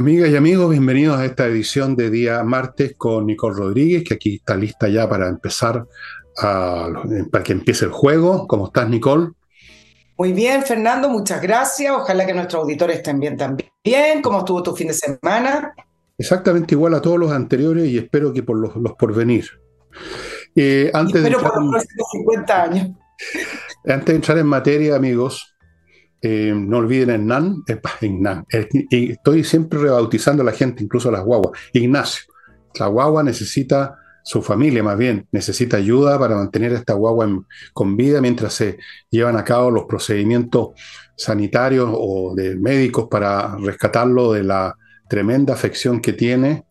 Amigas y amigos, bienvenidos a esta edición de día martes con Nicole Rodríguez, que aquí está lista ya para empezar, para que empiece el juego. ¿Cómo estás, Nicole? Muy bien, Fernando, muchas gracias. Ojalá que nuestros auditores estén bien también. ¿Cómo estuvo tu fin de semana? Exactamente igual a todos los anteriores y espero que por los, los por venir. Eh, antes espero por los próximos 50 años. Antes de entrar en materia, amigos, eh, no olviden Hernán, Nan, estoy siempre rebautizando a la gente, incluso a las guaguas. Ignacio, la guagua necesita, su familia más bien, necesita ayuda para mantener a esta guagua con vida mientras se llevan a cabo los procedimientos sanitarios o de médicos para rescatarlo de la tremenda afección que tiene.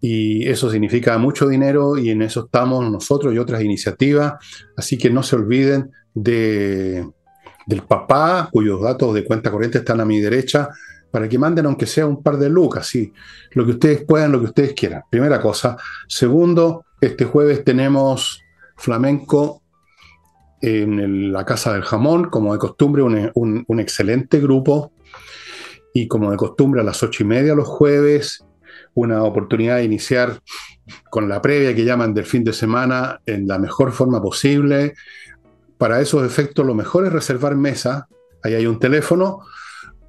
Y eso significa mucho dinero y en eso estamos nosotros y otras iniciativas. Así que no se olviden de del papá, cuyos datos de cuenta corriente están a mi derecha, para que manden aunque sea un par de lucas, sí, lo que ustedes puedan, lo que ustedes quieran. Primera cosa. Segundo, este jueves tenemos flamenco en la Casa del Jamón, como de costumbre, un, excelente grupo. Y como de costumbre, a las ocho y media los jueves, una oportunidad de iniciar con la previa que llaman del fin de semana en la mejor forma posible, para esos efectos lo mejor es reservar mesa. Ahí hay un teléfono.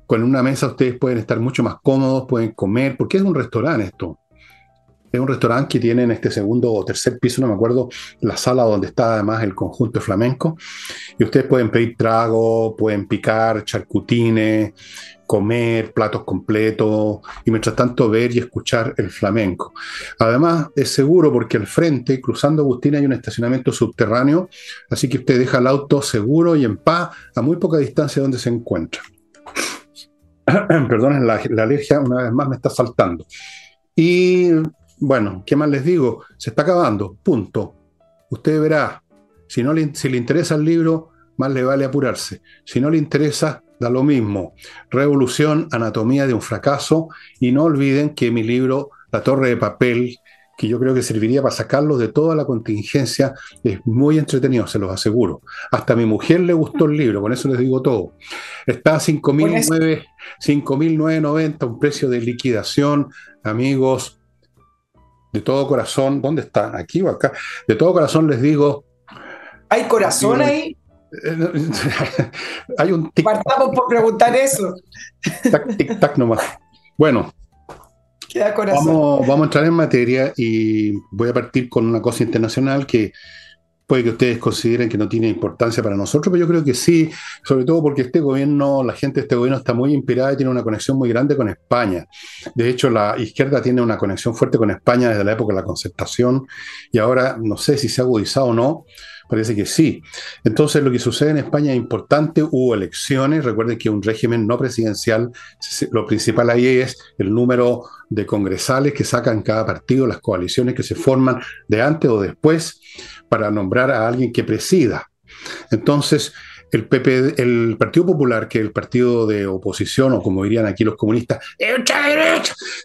Con una mesa ustedes pueden estar mucho más cómodos, pueden comer, porque es un restaurante esto. Es un restaurante que tiene en este segundo o tercer piso, no me acuerdo, la sala donde está además el conjunto flamenco. Y ustedes pueden pedir trago, pueden picar charcutines, comer platos completos y mientras tanto ver y escuchar el flamenco. Además es seguro porque al frente, cruzando Agustín, hay un estacionamiento subterráneo, así que usted deja el auto seguro y en paz a muy poca distancia donde se encuentra. Perdón, la, alergia una vez más me está saltando. Y bueno, ¿qué más les digo? Se está acabando, punto. Usted verá, si, no le, si le interesa el libro, más le vale apurarse. Si no le interesa, da lo mismo. Revolución, Anatomía de un fracaso. Y no olviden que mi libro, La Torre de Papel, que yo creo que serviría para sacarlos de toda la contingencia, es muy entretenido, se los aseguro. Hasta a mi mujer le gustó el libro, con eso les digo todo. Está a 5.990, un precio de liquidación, amigos. De todo corazón, ¿dónde está? ¿Aquí o acá? De todo corazón les digo. ¿Hay corazón ahí? Hay un tic Partamos por preguntar eso. Tic, tac nomás. Bueno, vamos, vamos a entrar en materia y voy a partir con una cosa internacional que puede que ustedes consideren que no tiene importancia para nosotros, pero yo creo que sí, sobre todo porque este gobierno, la gente de este gobierno está muy inspirada y tiene una conexión muy grande con España. De hecho, la izquierda tiene una conexión fuerte con España desde la época de la concertación y ahora no sé si se ha agudizado o no, Parece que sí. Entonces, lo que sucede en España es importante. Hubo elecciones. Recuerden que un régimen no presidencial, lo principal ahí es el número de congresales que sacan cada partido, las coaliciones que se forman de antes o después para nombrar a alguien que presida. Entonces, el, PP, el Partido Popular, que es el partido de oposición, o como dirían aquí los comunistas,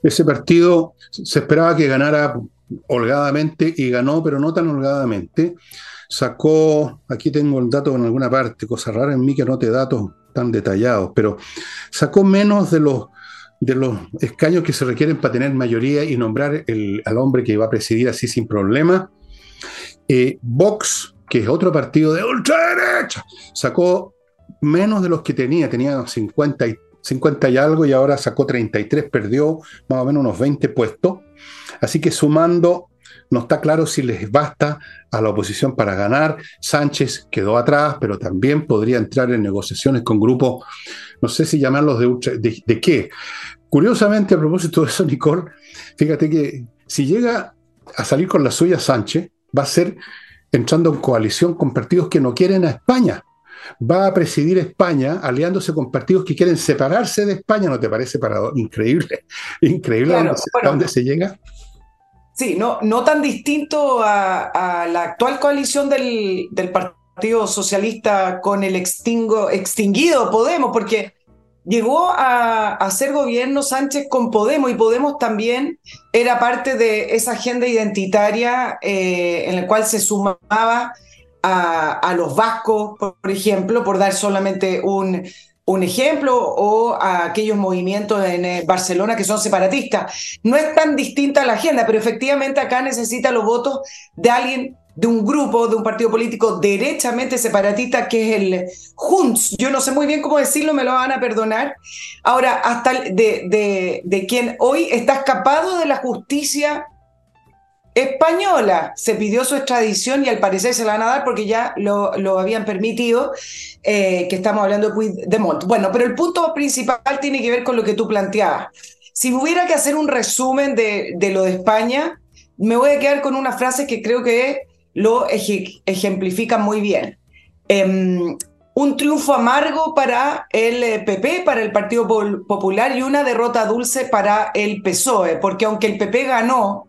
ese partido se esperaba que ganara holgadamente y ganó, pero no tan holgadamente sacó, aquí tengo el dato en alguna parte, cosa rara en mí que anote datos tan detallados, pero sacó menos de los, de los escaños que se requieren para tener mayoría y nombrar al hombre que va a presidir así sin problema. Eh, Vox, que es otro partido de ultraderecha, sacó menos de los que tenía, tenía 50 y, 50 y algo y ahora sacó 33, perdió más o menos unos 20 puestos. Así que sumando no está claro si les basta a la oposición para ganar. Sánchez quedó atrás, pero también podría entrar en negociaciones con grupos, no sé si llamarlos de, de, qué. Curiosamente, a propósito de eso, Nicole, fíjate que si llega a salir con la suya Sánchez, va a ser entrando en coalición con partidos que no quieren a España. Va a presidir España aliándose con partidos que quieren separarse de España. ¿No te parece para increíble? Increíble dónde se llega. Sí, no, no tan distinto a, la actual coalición del, Partido Socialista con el extinguido Podemos, porque llegó a, hacer gobierno Sánchez con Podemos y Podemos también era parte de esa agenda identitaria eh, en la cual se sumaba a, los vascos, por ejemplo, por dar solamente un, un ejemplo, o a aquellos movimientos en eh, Barcelona que son separatistas. No es tan distinta la agenda, pero efectivamente acá necesita los votos de alguien, de un grupo, de un partido político derechamente separatista, que es el Junts. Yo no sé muy bien cómo decirlo, me lo van a perdonar. Ahora, hasta de, de, de quien hoy está escapado de la justicia española. Se pidió su extradición y al parecer se la van a dar porque ya lo, lo habían permitido, eh, que estamos hablando de Mont. Bueno, pero el punto principal tiene que ver con lo que tú planteabas. Si hubiera que hacer un resumen de, de lo de España, me voy a quedar con una frase que creo que lo ejemplifica muy bien. Em, un triunfo amargo para el PP, para el Partido Popular, y una derrota dulce para el PSOE, porque aunque el PP ganó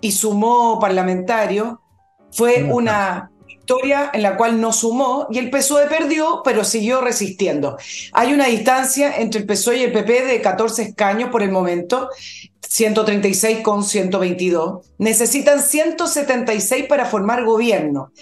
y sumó parlamentario. Fue una victoria en la cual no sumó y el PSOE perdió, pero siguió resistiendo. Hay una distancia entre el PSOE y el PP de 14 escaños por el momento, 136 con 122. Necesitan 176 para formar gobierno.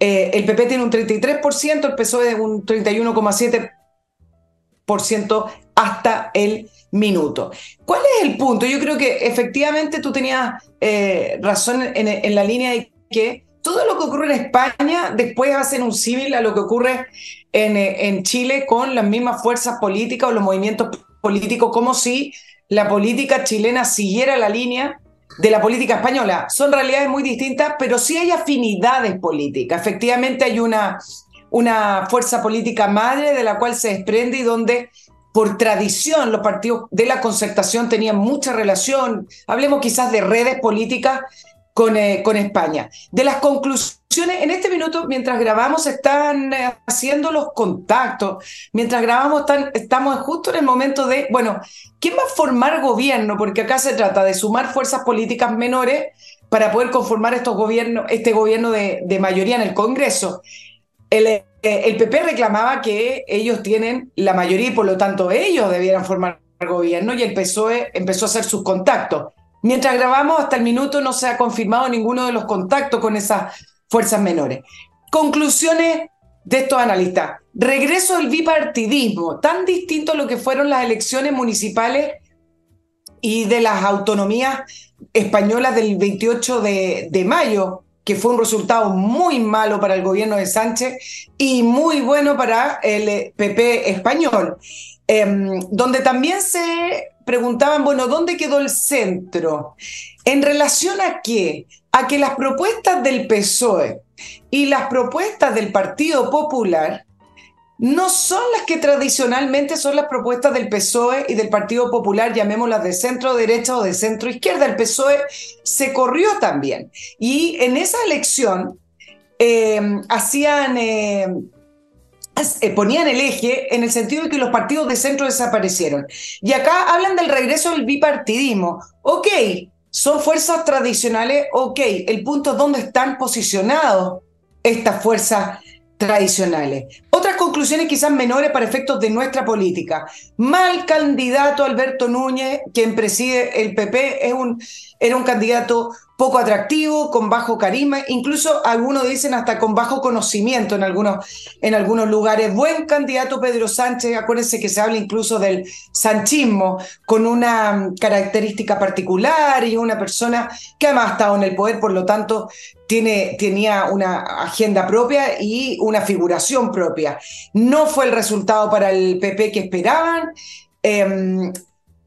Eh, el PP tiene un 33%, el PSOE un 31,7% hasta el minuto. ¿Cuál es el punto? Yo creo que efectivamente tú tenías eh, razón en, la línea de que todo lo que ocurre en España después hacen un símil a lo que ocurre en, eh, en Chile con las mismas fuerzas políticas o los movimientos políticos, como si la política chilena siguiera la línea de la política española. Son realidades muy distintas, pero sí hay afinidades políticas. Efectivamente hay una, una fuerza política madre de la cual se desprende y donde por tradición los partidos de la concertación tenían mucha relación, hablemos quizás de redes políticas con, eh, España. De las conclusiones, en este minuto, mientras grabamos, están eh, haciendo los contactos, mientras grabamos, estamos justo en el momento de, bueno, ¿quién va a formar gobierno? Porque acá se trata de sumar fuerzas políticas menores para poder conformar estos gobiernos, este gobierno de mayoría en el Congreso. El, PP reclamaba que ellos tienen la mayoría y por lo tanto ellos debieran formar gobierno y el PSOE empezó a hacer sus contactos. Mientras grabamos, hasta el minuto no se ha confirmado ninguno de los contactos con esas fuerzas menores. Conclusiones de estos analistas. Regreso del bipartidismo, tan distinto a lo que fueron las elecciones municipales y de las autonomías españolas del 28 de, de mayo, que fue un resultado muy malo para el gobierno de Sánchez y muy bueno para el PP español, em, donde también se preguntaban, bueno, ¿dónde quedó el centro? ¿En relación a qué? A que las propuestas del PSOE y las propuestas del Partido Popular no son las que tradicionalmente son las propuestas del PSOE y del Partido Popular, llamémoslas de centro derecha o de centro izquierda. El PSOE se corrió también. Y en esa elección eh, hacían, eh, eh, ponían el eje en el sentido de que los partidos de centro desaparecieron. Y acá hablan del regreso del bipartidismo. Ok, son fuerzas tradicionales, ok, el punto es dónde están posicionados estas fuerzas tradicionales. Conclusiones quizás menores para efectos de nuestra política. Mal candidato Alberto Núñez, quien preside el PP, es un, era un candidato poco atractivo, con bajo carisma, incluso algunos dicen hasta con bajo conocimiento en algunos, en algunos lugares. Buen candidato Pedro Sánchez, acuérdense que se habla incluso del sanchismo, con una característica particular y una persona que además ha estado en el poder, por lo tanto tiene, tenía una agenda propia y una figuración propia. No fue el resultado para el PP que esperaban. Em,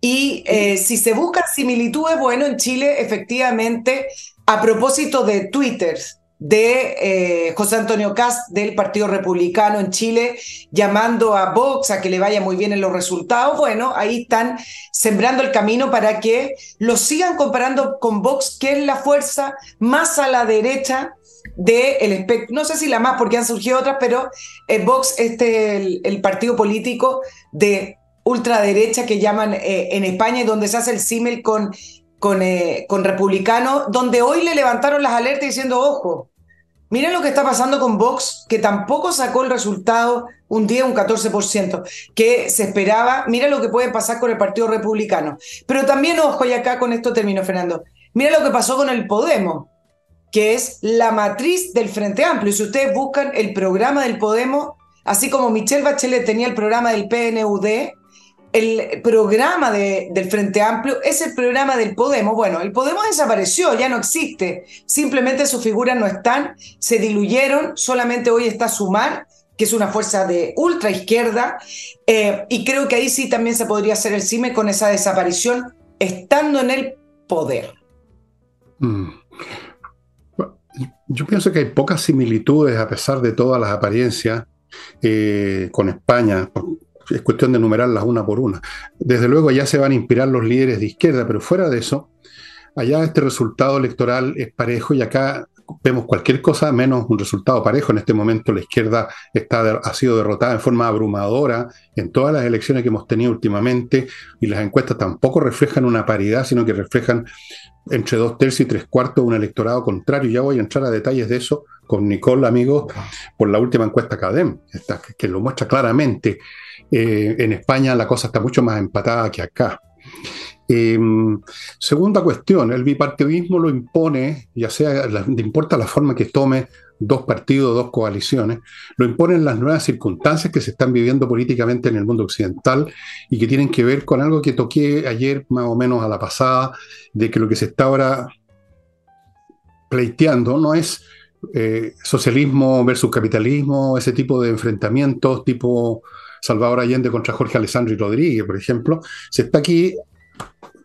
y eh, si se buscan similitudes, bueno, en Chile efectivamente, a propósito de Twitter de eh, José Antonio Cast del Partido Republicano en Chile, llamando a Vox a que le vaya muy bien en los resultados, bueno, ahí están sembrando el camino para que lo sigan comparando con Vox, que es la fuerza más a la derecha del espectro, no sé si la más porque han surgido otras, pero eh, Vox, este el, el partido político de ultraderecha que llaman eh, en España y donde se hace el símil con, con, eh, con republicanos, donde hoy le levantaron las alertas diciendo, ojo, miren lo que está pasando con Vox, que tampoco sacó el resultado un 10, un 14%, que se esperaba, mira lo que puede pasar con el Partido Republicano. Pero también, ojo, y acá con esto termino, Fernando, mira lo que pasó con el Podemos, que es la matriz del Frente Amplio. Y si ustedes buscan el programa del Podemos, así como Michelle Bachelet tenía el programa del PNUD, el programa del Frente Amplio es el programa del Podemos. Bueno, el Podemos desapareció, ya no existe. Simplemente sus figuras no están, se diluyeron, solamente hoy está Sumar, que es una fuerza de ultra izquierda, eh, y creo que ahí sí también se podría hacer el CIME con esa desaparición, estando en el poder. Mm. Yo pienso que hay pocas similitudes, a pesar de todas las apariencias, eh, con España es cuestión de numerarlas una por una. Desde luego allá se van a inspirar los líderes de izquierda, pero fuera de eso, allá este resultado electoral es parejo y acá vemos cualquier cosa menos un resultado parejo. En este momento la izquierda está, ha sido derrotada en forma abrumadora en todas las elecciones que hemos tenido últimamente y las encuestas tampoco reflejan una paridad, sino que reflejan entre dos tercios y tres cuartos un electorado contrario. Ya voy a entrar a detalles de eso con Nicole, amigos, por la última encuesta CADEM, que lo muestra claramente. Eh, en España la cosa está mucho más empatada que acá. Em, segunda cuestión, el bipartidismo lo impone, ya sea, le importa la forma que tome dos partidos, dos coaliciones, lo imponen las nuevas circunstancias que se están viviendo políticamente en el mundo occidental y que tienen que ver con algo que toqué ayer más o menos a la pasada, de que lo que se está ahora pleiteando no es eh, socialismo versus capitalismo, ese tipo de enfrentamientos tipo Salvador Allende contra Jorge Alessandri Rodríguez, por ejemplo, se está aquí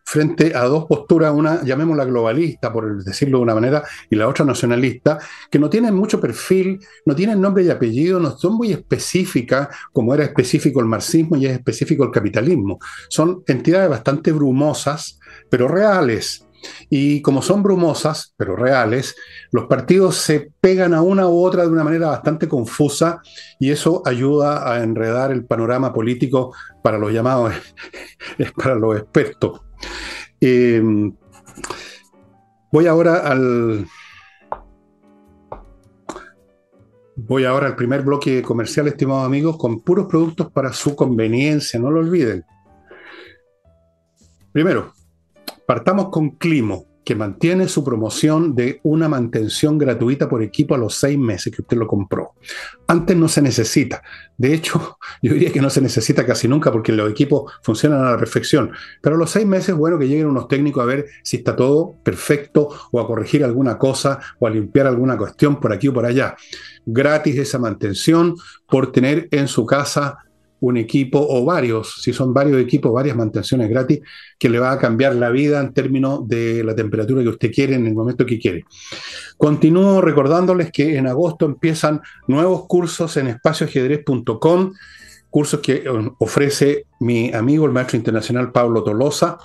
frente a dos posturas, una llamémosla globalista, por decirlo de una manera, y la otra nacionalista, que no tienen mucho perfil, no tienen nombre y apellido, no son muy específicas, como era específico el marxismo y es específico el capitalismo. Son entidades bastante brumosas, pero reales. Y como son brumosas, pero reales, los partidos se pegan a una u otra de una manera bastante confusa y eso ayuda a enredar el panorama político para los llamados, para los expertos. Em, voy ahora al... Voy ahora al primer bloque comercial, estimados amigos, con puros productos para su conveniencia, no lo olviden. Primero, Partamos con Climo, que mantiene su promoción de una mantención gratuita por equipo a los seis meses que usted lo compró. Antes no se necesita. De hecho, yo diría que no se necesita casi nunca porque los equipos funcionan a la perfección. Pero a los seis meses, bueno, que lleguen unos técnicos a ver si está todo perfecto o a corregir alguna cosa o a limpiar alguna cuestión por aquí o por allá. Gratis esa mantención por tener en su casa un equipo o varios, si son varios equipos, varias mantenciones gratis, que le va a cambiar la vida en términos de la temperatura que usted quiere en el momento que quiere. Continúo recordándoles que en agosto empiezan nuevos cursos en espacioajedrez.com, cursos que eh, ofrece mi amigo, el maestro internacional Pablo Tolosa,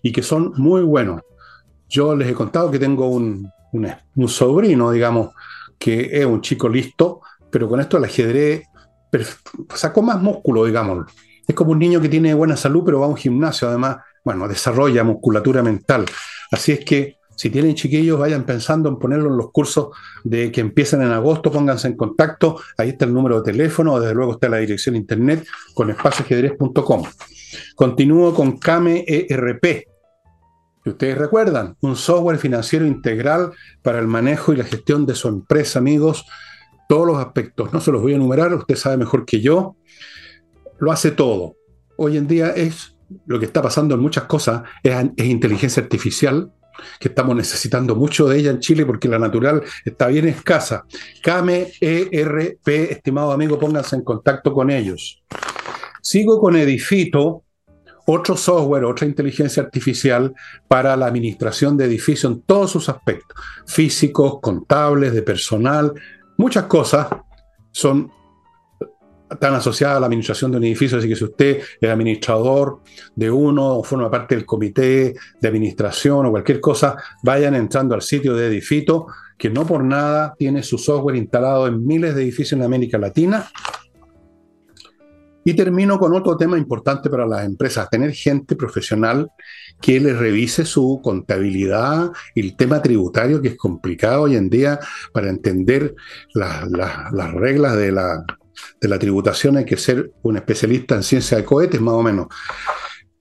y que son muy buenos. Yo les he contado que tengo un, un sobrino, digamos, que es un chico listo, pero con esto el ajedrez sacó más músculo, digamos. Es como un niño que tiene buena salud, pero va a un gimnasio, además, bueno, desarrolla musculatura mental. Así es que si tienen chiquillos, vayan pensando en ponerlo en los cursos de que empiezan en agosto, pónganse en contacto. Ahí está el número de teléfono, desde luego está la dirección internet con espacioajedrez.com. Continúo con Kame ERP. Ustedes recuerdan, un software financiero integral para el manejo y la gestión de su empresa, amigos todos los aspectos. No se los voy a enumerar, usted sabe mejor que yo. Lo hace todo. Hoy en día es lo que está pasando en muchas cosas, es, inteligencia artificial, que estamos necesitando mucho de ella en Chile porque la natural está bien escasa. CAME ERP, estimado amigo, pónganse en contacto con ellos. Sigo con Edifito, otro software, otra inteligencia artificial para la administración de edificios en todos sus aspectos, físicos, contables, de personal, Muchas cosas son tan asociadas a la administración de un edificio, así que si usted es administrador de uno o forma parte del comité de administración o cualquier cosa, vayan entrando al sitio de Edifito, que no por nada tiene su software instalado en miles de edificios en América Latina y termino con otro tema importante para las empresas, tener gente profesional que les revise su contabilidad y el tema tributario, que es complicado hoy en día para entender las reglas de la, tributación. Hay que ser un especialista en ciencia de cohetes, más o menos.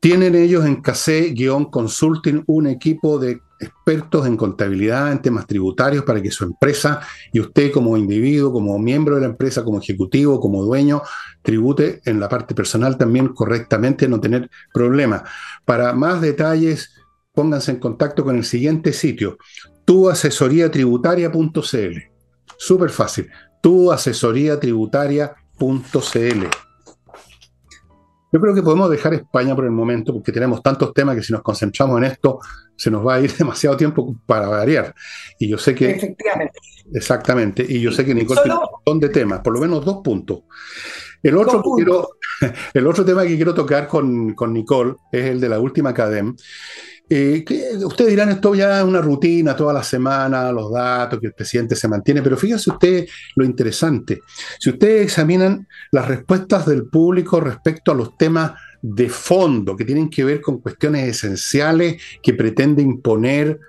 Tienen ellos en KC-Consulting un equipo de expertos en contabilidad, en temas tributarios, para que su empresa y usted como individuo, como miembro de la empresa, como ejecutivo, como dueño, tribute en la parte personal también correctamente, no tener problemas. Para más detalles, pónganse en contacto con el siguiente sitio, tuasesoriatributaria.cl. Súper fácil, tuasesoriatributaria.cl. Yo creo que podemos dejar España por el momento porque tenemos tantos temas que si nos concentramos en esto se nos va a ir demasiado tiempo para variar. Y yo sé que... Efectivamente. Exactamente. Y yo sé que Nicole tiene un montón de temas, por lo menos dos puntos. El otro, quiero, el otro tema que quiero tocar con, con Nicole es el de la última cadena. Eh, ustedes dirán, esto ya es una rutina toda la semana, los datos que el presidente se mantiene, pero fíjense ustedes lo interesante. Si ustedes examinan las respuestas del público respecto a los temas de fondo que tienen que ver con cuestiones esenciales que pretende imponer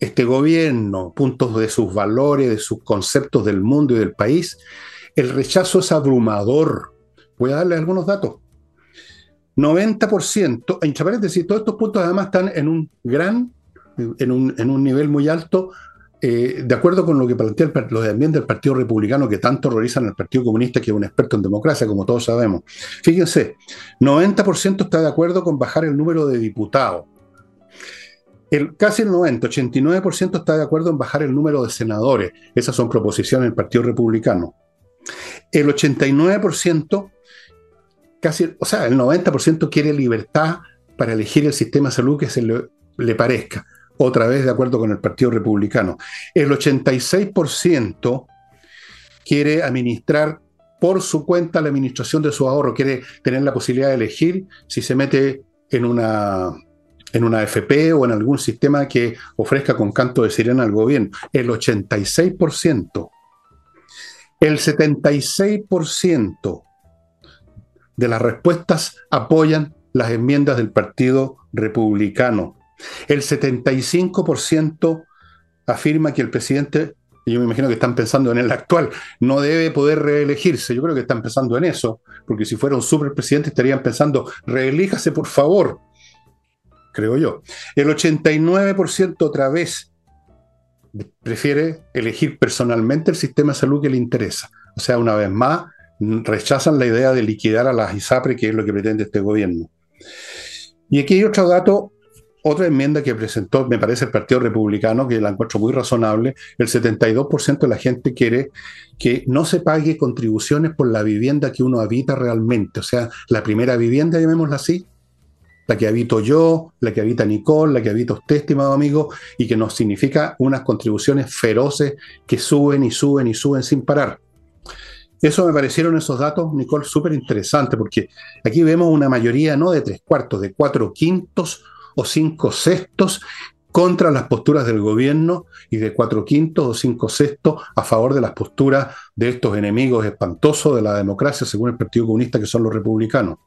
este gobierno, puntos de sus valores, de sus conceptos del mundo y del país, el rechazo es abrumador. Voy a darle algunos datos. 90%, entre paréntesis, todos estos puntos además están en un gran, en un, en un nivel muy alto, eh, de acuerdo con lo que plantea el, los ambientes del Partido Republicano, que tanto horrorizan al Partido Comunista, que es un experto en democracia, como todos sabemos. Fíjense, 90% está de acuerdo con bajar el número de diputados. El, casi el 90, 89% está de acuerdo en bajar el número de senadores. Esas son proposiciones del Partido Republicano. El 89% casi, o sea, el 90% quiere libertad para elegir el sistema de salud que se le, parezca, otra vez de acuerdo con el Partido Republicano. El 86% quiere administrar por su cuenta la administración de su ahorro, quiere tener la posibilidad de elegir si se mete en una, en una FP o en algún sistema que ofrezca con canto de sirena al gobierno. El 86%. El 76% de las respuestas apoyan las enmiendas del Partido Republicano. El 75% afirma que el presidente, y yo me imagino que están pensando en el actual, no debe poder reelegirse. Yo creo que están pensando en eso, porque si fuera un superpresidente estarían pensando, reelíjase por favor, creo yo. El 89% otra vez prefiere elegir personalmente el sistema de salud que le interesa. O sea, una vez más, rechazan la idea de liquidar a las ISAPRE, que es lo que pretende este gobierno. Y aquí hay otro dato, otra enmienda que presentó, me parece, el Partido Republicano, que la encuentro muy razonable. El 72% de la gente quiere que no se pague contribuciones por la vivienda que uno habita realmente. O sea, la primera vivienda, llamémosla así, la que habito yo, la que habita Nicole, la que habita usted, estimado amigo, y que nos significa unas contribuciones feroces que suben y suben y suben sin parar. Eso me parecieron esos datos, Nicole, súper interesantes, porque aquí vemos una mayoría no de tres cuartos, de cuatro quintos o cinco sextos contra las posturas del gobierno y de cuatro quintos o cinco sextos a favor de las posturas de estos enemigos espantosos de la democracia, según el Partido Comunista, que son los republicanos.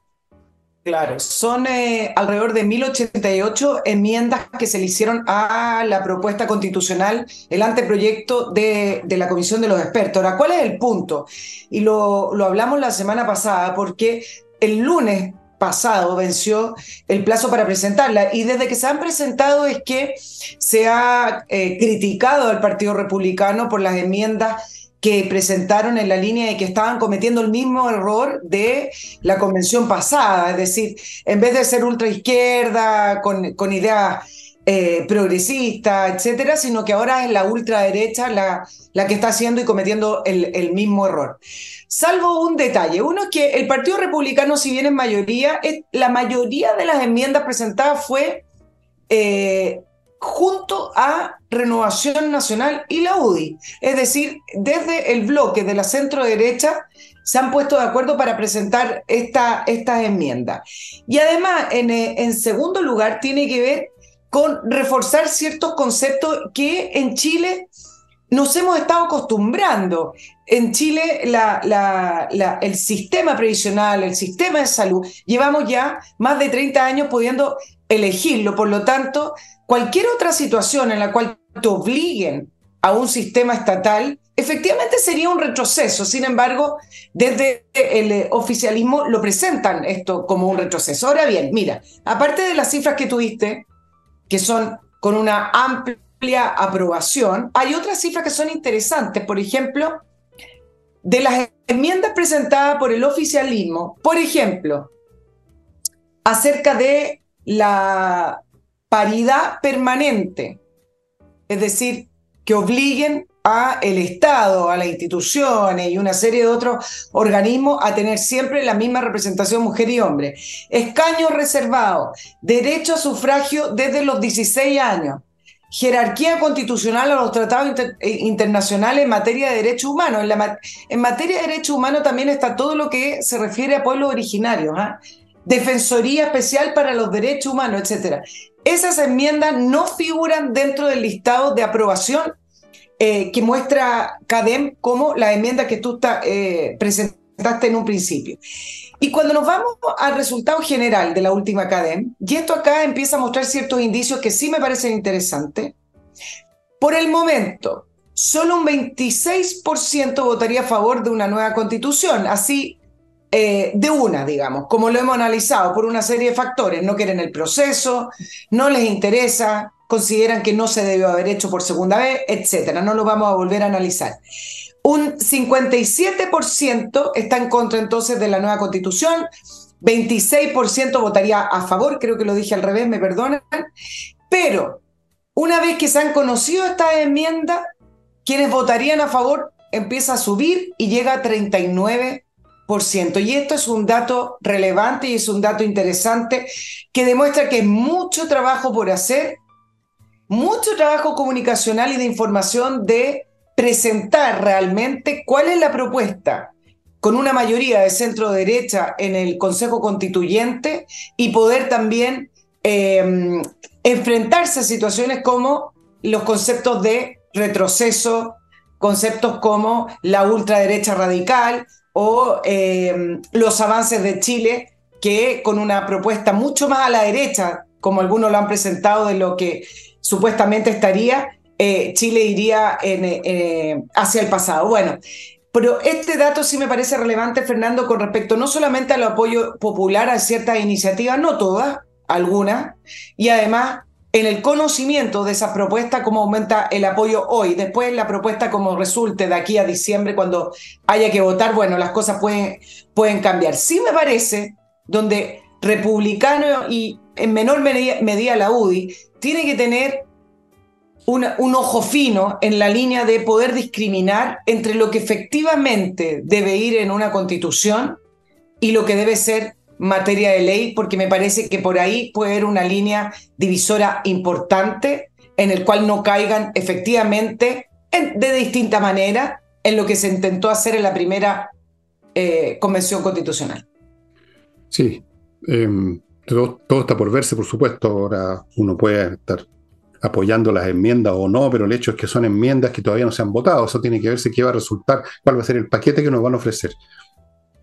Claro, son eh, alrededor de 1088 enmiendas que se le hicieron a la propuesta constitucional, el anteproyecto de, de la Comisión de los Expertos. Ahora, ¿cuál es el punto? Y lo, lo hablamos la semana pasada, porque el lunes pasado venció el plazo para presentarla y desde que se han presentado es que se ha eh, criticado al Partido Republicano por las enmiendas que presentaron en la línea de que estaban cometiendo el mismo error de la convención pasada, es decir, en vez de ser ultraizquierda, con, con ideas eh, progresistas, etcétera, sino que ahora es la ultraderecha la, la que está haciendo y cometiendo el, mismo error. Salvo un detalle, uno es que el Partido Republicano, si bien en mayoría, la mayoría de las enmiendas presentadas fue eh, junto a Renovación Nacional y la UDI. Es decir, desde el bloque de la centro derecha se han puesto de acuerdo para presentar esta, estas enmiendas. Y además, en, eh, en segundo lugar, tiene que ver con reforzar ciertos conceptos que en Chile nos hemos estado acostumbrando. En Chile, el sistema previsional, el sistema de salud, llevamos ya más de 30 años pudiendo elegirlo. Por lo tanto, cualquier otra situación en la cual obliguen a un sistema estatal, efectivamente sería un retroceso. Sin embargo, desde el oficialismo lo presentan esto como un retroceso. Ahora bien, mira, aparte de las cifras que tuviste, que son con una amplia aprobación, hay otras cifras que son interesantes. Por ejemplo, de las enmiendas presentadas por el oficialismo, por ejemplo, acerca de la paridad permanente, es decir, que obliguen a el Estado, a las instituciones y una serie de otros organismos a tener siempre la misma representación mujer y hombre. Escaños reservados, derecho a sufragio desde los 16 años, jerarquía constitucional a los tratados eh, internacionales en materia de derechos humanos. En, materia de derechos humanos también está todo lo que se refiere a pueblos originarios. ¿ah? Defensoría Especial para los Derechos Humanos, etc. Esas enmiendas no figuran dentro del listado de aprobación eh, que muestra CADEM como la enmienda que tú eh, presentaste en un principio. Y cuando nos vamos al resultado general de la última CADEM, y esto acá empieza a mostrar ciertos indicios que sí me parecen interesantes, por el momento, solo un 26% votaría a favor de una nueva constitución, así eh, de una, digamos, como lo hemos analizado por una serie de factores. No quieren el proceso, no les interesa, consideran que no se debió haber hecho por segunda vez, etcétera. No lo vamos a volver a analizar. Un 57% está en contra entonces de la nueva constitución, 26% votaría a favor, creo que lo dije al revés, me perdonan, pero una vez que se han conocido estas enmiendas, quienes votarían a favor empieza a subir y llega a 39%. Y esto es un dato relevante y es un dato interesante que demuestra que hay mucho trabajo por hacer, mucho trabajo comunicacional y de información de presentar realmente cuál es la propuesta con una mayoría de centro derecha en el Consejo Constituyente y poder también eh, enfrentarse a situaciones como los conceptos de retroceso, conceptos como la ultraderecha radical, o eh, los avances de Chile, que con una propuesta mucho más a la derecha, como algunos lo han presentado, de lo que supuestamente estaría, eh, Chile iría eh, hacia el pasado. Bueno, pero este dato sí me parece relevante, Fernando, con respecto no solamente al apoyo popular a ciertas iniciativas, no todas, algunas, y además en el conocimiento de esa propuesta, cómo aumenta el apoyo hoy. Después la propuesta como resulte de aquí a diciembre, cuando haya que votar, bueno, las cosas pueden, pueden cambiar. Sí me parece, donde republicano y en menor medida la UDI, tiene que tener un ojo fino en la línea de poder discriminar entre lo que efectivamente debe ir en una constitución y lo que debe ser materia de ley, porque me parece que por ahí puede haber una línea divisora importante en el cual no caigan efectivamente de distinta manera en lo que se intentó hacer en la primera eh, convención constitucional. Sí, em, todo, todo, está por verse, por supuesto. Ahora uno puede estar apoyando las enmiendas o no, pero el hecho es que son enmiendas que todavía no se han votado. Eso tiene que verse qué va a resultar, cuál va a ser el paquete que nos van a ofrecer.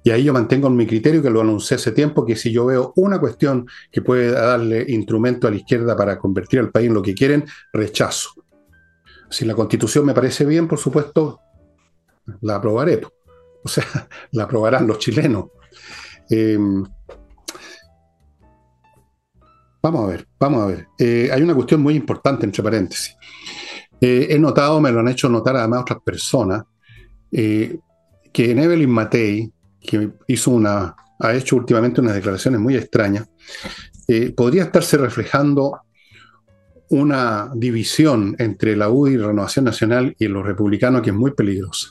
Y ahí yo mantengo mi criterio, que lo anuncié hace tiempo, que si yo veo una cuestión que puede darle instrumento a la izquierda para convertir al país en lo que quieren, rechazo. Si la constitución me parece bien, por supuesto, la aprobaré. O sea, la aprobarán los chilenos. Em, vamos a ver, vamos a ver. Eh, hay una cuestión muy importante, entre paréntesis. Eh, he notado, me lo han hecho notar además otras personas, eh, que en Evelyn Matei, que hizo una, ha hecho últimamente unas declaraciones muy extrañas, eh, podría estarse reflejando una división entre la UDI y Renovación Nacional y los republicanos que es muy peligrosa.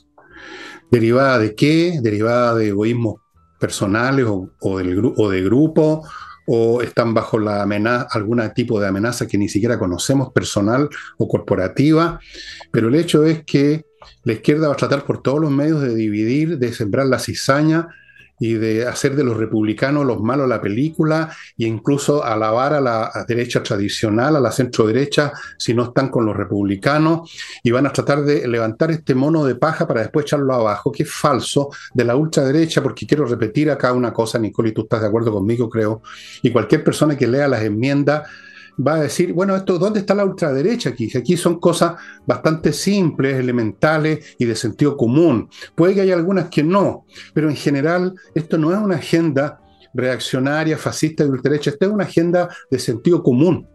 ¿Derivada de qué? ¿Derivada de egoísmos personales o, o, de grupo? ¿O están bajo la algún tipo de amenaza que ni siquiera conocemos, personal o corporativa? Pero el hecho es que la izquierda va a tratar por todos los medios de dividir, de sembrar la cizaña y de hacer de los republicanos los malos la película e incluso alabar a la derecha tradicional, a la centro derecha, si no están con los republicanos, y van a tratar de levantar este mono de paja para después echarlo abajo, que es falso, de la ultraderecha, porque quiero repetir acá una cosa, Nicole, y tú estás de acuerdo conmigo, creo, y cualquier persona que lea las enmiendas va a decir, bueno, esto, ¿dónde está la ultraderecha aquí? Aquí son cosas bastante simples, elementales y de sentido común. Puede que haya algunas que no, pero en general esto no es una agenda reaccionaria, fascista de ultraderecha, esta es una agenda de sentido común.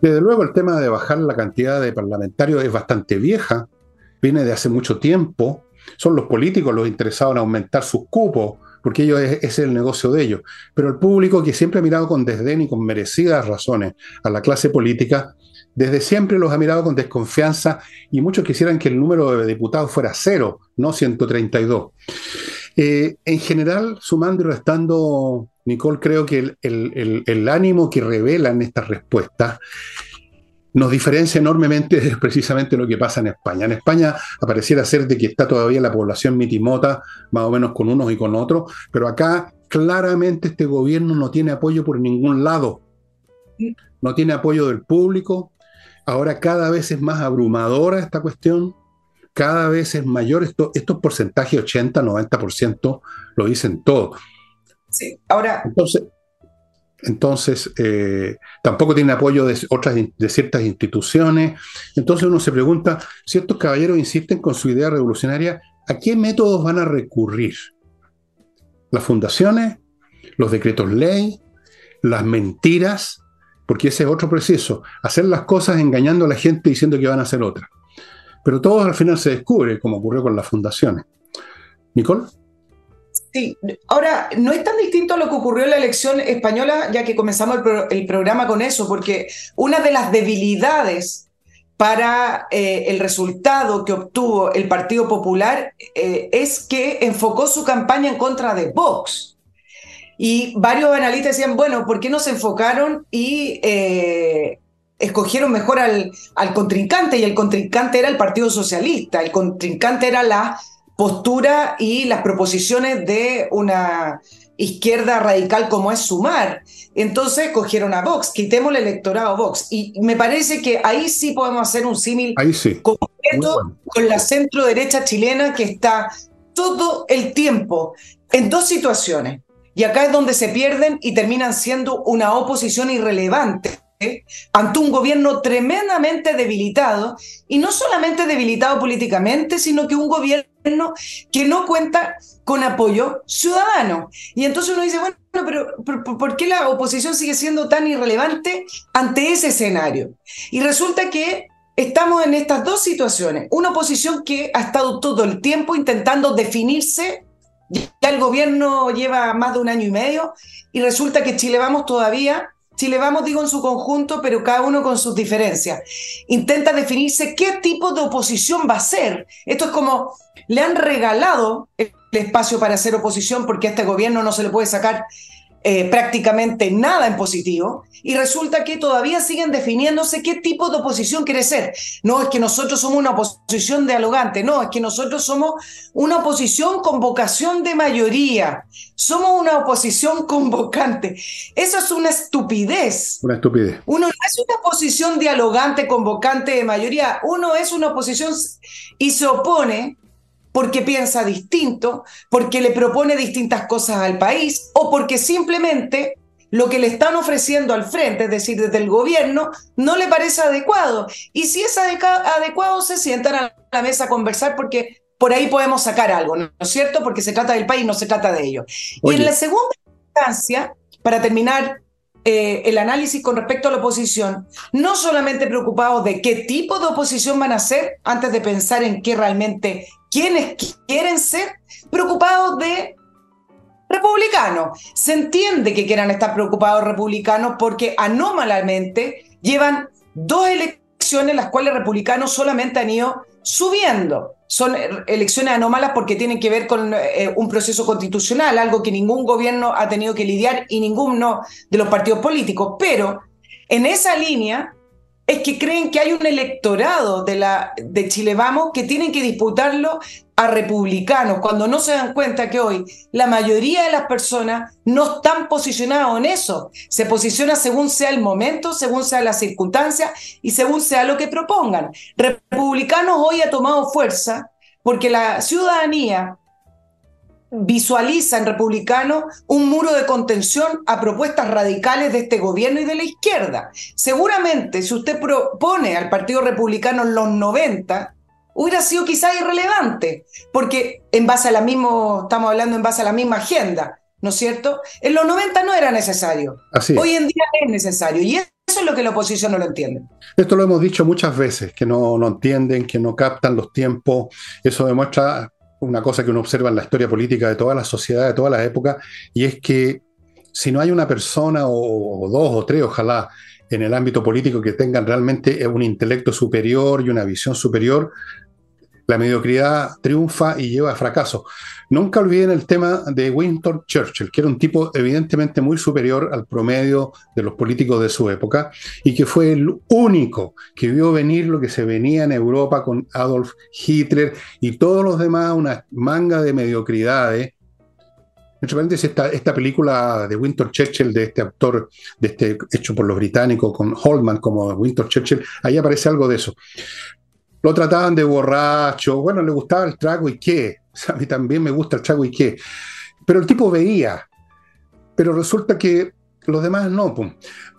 Desde luego el tema de bajar la cantidad de parlamentarios es bastante vieja, viene de hace mucho tiempo, son los políticos los interesados en aumentar sus cupos, porque ellos es, el negocio de ellos. Pero el público que siempre ha mirado con desdén y con merecidas razones a la clase política, desde siempre los ha mirado con desconfianza y muchos quisieran que el número de diputados fuera cero, no 132. Eh, en general, sumando y restando, Nicole, creo que el, el, el ánimo que revelan estas respuestas nos diferencia enormemente de precisamente lo que pasa en España. En España apareciera ser de que está todavía la población mitimota, más o menos con unos y con otros, pero acá claramente este gobierno no tiene apoyo por ningún lado. No tiene apoyo del público. Ahora cada vez es más abrumadora esta cuestión, cada vez es mayor. Esto, estos porcentajes, 80, 90%, lo dicen todo. Sí, ahora. Entonces, entonces, eh, tampoco tiene apoyo de, otras, de ciertas instituciones. Entonces uno se pregunta, si estos caballeros insisten con su idea revolucionaria, ¿a qué métodos van a recurrir? ¿Las fundaciones? ¿Los decretos ley? ¿Las mentiras? Porque ese es otro proceso, hacer las cosas engañando a la gente diciendo que van a hacer otras. Pero todo al final se descubre, como ocurrió con las fundaciones. Nicole. Sí, ahora no es tan distinto a lo que ocurrió en la elección española, ya que comenzamos el, programa con eso, porque una de las debilidades para eh, el resultado que obtuvo el Partido Popular eh, es que enfocó su campaña en contra de Vox. Y varios analistas decían, bueno, ¿por qué no se enfocaron y eh, escogieron mejor al, al contrincante? Y el contrincante era el Partido Socialista, el contrincante era la postura y las proposiciones de una izquierda radical como es Sumar. Entonces cogieron a Vox, quitemos el electorado Vox. Y me parece que ahí sí podemos hacer un símil concreto con la centro derecha chilena que está todo el tiempo en dos situaciones. Y acá es donde se pierden y terminan siendo una oposición irrelevante ante un gobierno tremendamente debilitado, y no solamente debilitado políticamente, sino que un gobierno que no cuenta con apoyo ciudadano. Y entonces uno dice, bueno, pero, ¿por qué la oposición sigue siendo tan irrelevante ante ese escenario? Y resulta que estamos en estas dos situaciones. Una oposición que ha estado todo el tiempo intentando definirse ya el gobierno lleva más de un año y medio y resulta que Chile Vamos todavía Chile Vamos, digo en su conjunto, pero cada uno con sus diferencias. Intenta definirse qué tipo de oposición va a ser. Esto es como, le han regalado el espacio para hacer oposición porque a este gobierno no se le puede sacar eh, prácticamente nada en positivo y resulta que todavía siguen definiéndose qué tipo de oposición quiere ser. No es que nosotros somos una oposición dialogante, no, es que nosotros somos una oposición con vocación de mayoría, somos una oposición convocante. Eso es una estupidez. Una estupidez. Uno no es una oposición dialogante, convocante de mayoría, uno es una oposición y se opone porque piensa distinto, porque le propone distintas cosas al país o porque simplemente lo que le están ofreciendo al frente, es decir, desde el gobierno, no le parece adecuado. Y si es adecuado, se sientan a la mesa a conversar porque por ahí podemos sacar algo, ¿no es cierto? Porque se trata del país, no se trata de ello. Y en la segunda instancia, para terminar eh, el análisis con respecto a la oposición, no solamente preocupados de qué tipo de oposición van a hacer antes de pensar en qué realmente quienes quieren ser preocupados de republicanos. Se entiende que quieran estar preocupados republicanos porque anómalamente llevan dos elecciones las cuales republicanos solamente han ido subiendo. Son elecciones anómalas porque tienen que ver con eh, un proceso constitucional, algo que ningún gobierno ha tenido que lidiar y ninguno de los partidos políticos. Pero en esa línea, es que creen que hay un electorado de, la, de Chile Vamos que tienen que disputarlo a republicanos, cuando no se dan cuenta que hoy la mayoría de las personas no están posicionados en eso. Se posiciona según sea el momento, según sea la circunstancia y según sea lo que propongan. Republicanos hoy ha tomado fuerza porque la ciudadanía visualiza en republicano un muro de contención a propuestas radicales de este gobierno y de la izquierda. Seguramente, si usted propone al Partido Republicano en los 90, hubiera sido quizás irrelevante, porque en base a la misma, estamos hablando en base a la misma agenda, ¿no es cierto? En los 90 no era necesario. Hoy en día es necesario. Y eso es lo que la oposición no lo entiende. Esto lo hemos dicho muchas veces, que no, no entienden, que no captan los tiempos. Eso demuestra una cosa que uno observa en la historia política de todas las sociedades, de todas las épocas, y es que si no hay una persona o, dos o tres, ojalá, en el ámbito político que tengan realmente un intelecto superior y una visión superior, la mediocridad triunfa y lleva a fracaso. Nunca olviden el tema de Winston Churchill, que era un tipo evidentemente muy superior al promedio de los políticos de su época y que fue el único que vio venir lo que se venía en Europa con Adolf Hitler y todos los demás, una manga de mediocridades. Esta, esta película de Winston Churchill, de este actor, de este hecho por los británicos, con Holman como Winston Churchill, ahí aparece algo de eso. Lo trataban de borracho, bueno, le gustaba el trago y qué. a mí también me gusta el trago y qué. Pero el tipo veía. Pero resulta que los demás no.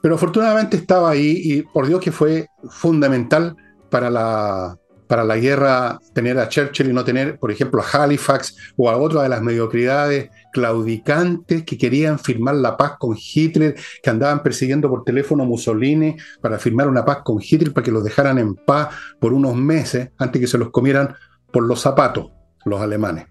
Pero afortunadamente estaba ahí y por Dios que fue fundamental para la, para la guerra tener a Churchill y no tener, por ejemplo, a Halifax o a otra de las mediocridades claudicantes que querían firmar la paz con Hitler, que andaban persiguiendo por teléfono a Mussolini para firmar una paz con Hitler para que los dejaran en paz por unos meses antes que se los comieran por los zapatos los alemanes.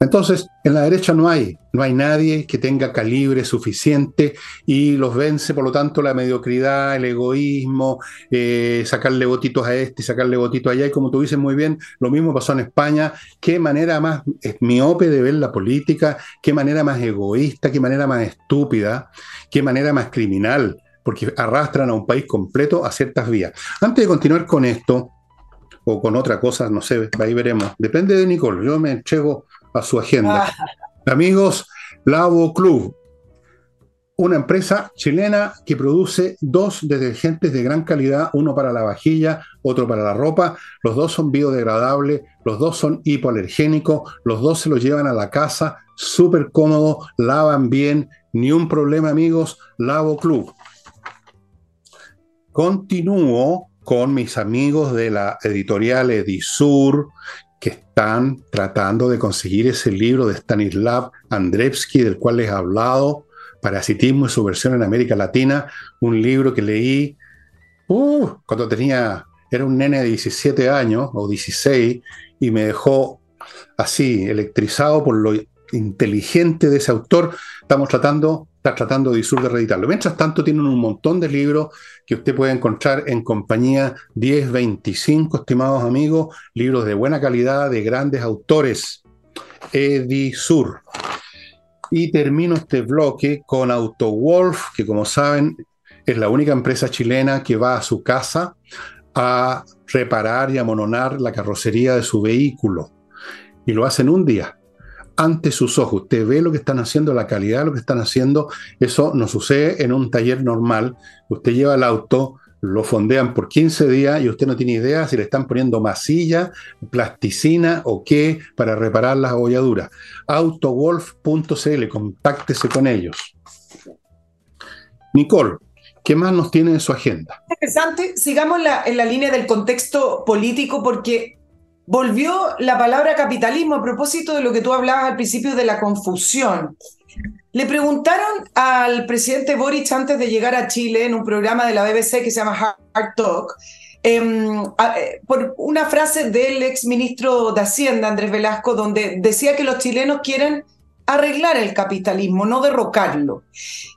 Entonces, en la derecha no hay, no hay nadie que tenga calibre suficiente y los vence, por lo tanto, la mediocridad, el egoísmo, eh, sacarle votitos a este, sacarle votitos allá. Y como tú dices muy bien, lo mismo pasó en España. Qué manera más miope de ver la política, qué manera más egoísta, qué manera más estúpida, qué manera más criminal, porque arrastran a un país completo a ciertas vías. Antes de continuar con esto, o con otra cosa, no sé, ahí veremos. Depende de Nicole, yo me entrego su agenda. Ah. Amigos, Lavo Club, una empresa chilena que produce dos detergentes de gran calidad, uno para la vajilla, otro para la ropa. Los dos son biodegradables, los dos son hipoalergénicos, los dos se los llevan a la casa, súper cómodo, lavan bien, ni un problema amigos, Lavo Club. Continúo con mis amigos de la editorial Edisur, que están tratando de conseguir ese libro de Stanislav Andrevsky, del cual les he hablado, Parasitismo y su versión en América Latina, un libro que leí uh, cuando tenía, era un nene de 17 años o 16, y me dejó así, electrizado por lo inteligente de ese autor. Estamos tratando está tratando de Isur de reeditarlo. Mientras tanto, tienen un montón de libros que usted puede encontrar en compañía 1025, estimados amigos, libros de buena calidad, de grandes autores. Edisur. Y termino este bloque con AutoWolf, que como saben es la única empresa chilena que va a su casa a reparar y amononar la carrocería de su vehículo. Y lo hacen un día ante sus ojos. Usted ve lo que están haciendo, la calidad de lo que están haciendo. Eso no sucede en un taller normal. Usted lleva el auto, lo fondean por 15 días y usted no tiene idea si le están poniendo masilla, plasticina o qué para reparar las abolladuras. Autowolf.cl, contáctese con ellos. Nicole, ¿qué más nos tiene en su agenda? Interesante, sigamos en la línea del contexto político porque volvió la palabra capitalismo a propósito de lo que tú hablabas al principio de la confusión. Le preguntaron al presidente Boric antes de llegar a Chile en un programa de la BBC que se llama Hard Talk, em, eh, por una frase del ex ministro de Hacienda, Andrés Velasco, donde decía que los chilenos quieren arreglar el capitalismo, no derrocarlo.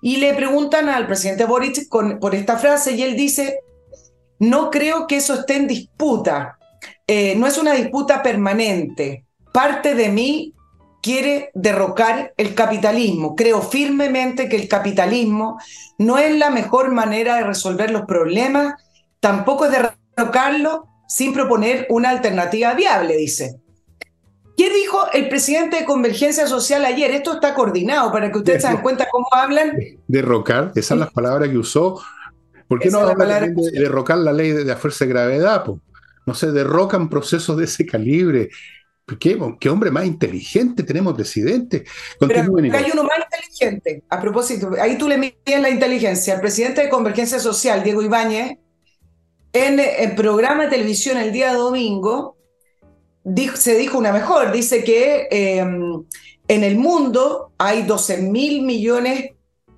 Y le preguntan al presidente Boric por esta frase y él dice, no creo que eso esté en disputa. Eh, no es una disputa permanente. Parte de mí quiere derrocar el capitalismo. Creo firmemente que el capitalismo no es la mejor manera de resolver los problemas, tampoco es derrocarlo sin proponer una alternativa viable, dice. ¿Qué dijo el presidente de Convergencia Social ayer? Esto está coordinado para que ustedes se den cuenta cómo hablan. Derrocar, esas son las palabras que usó. ¿Por qué no habla de derrocar la ley de la fuerza de gravedad? No se derrocan procesos de ese calibre. ¿Qué, qué hombre más inteligente tenemos presidente? Pero hay uno más inteligente. A propósito, ahí tú le mides la inteligencia. El presidente de Convergencia Social, Diego Ibáñez, en el programa de televisión el día domingo, se dijo una mejor, dice que em, en el mundo hay 12 mil millones,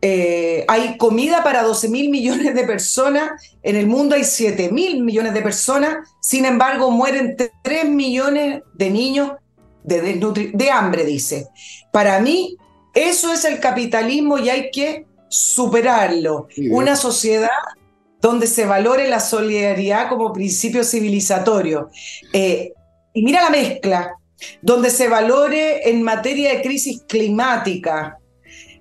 eh, hay comida para 12 mil millones de personas, en el mundo hay 7 mil millones de personas, sin embargo mueren 3 millones de niños de, de hambre, dice. Para mí, eso es el capitalismo y hay que superarlo. Una sociedad donde se valore la solidaridad como principio civilizatorio. Eh, y mira la mezcla, donde se valore en materia de crisis climática,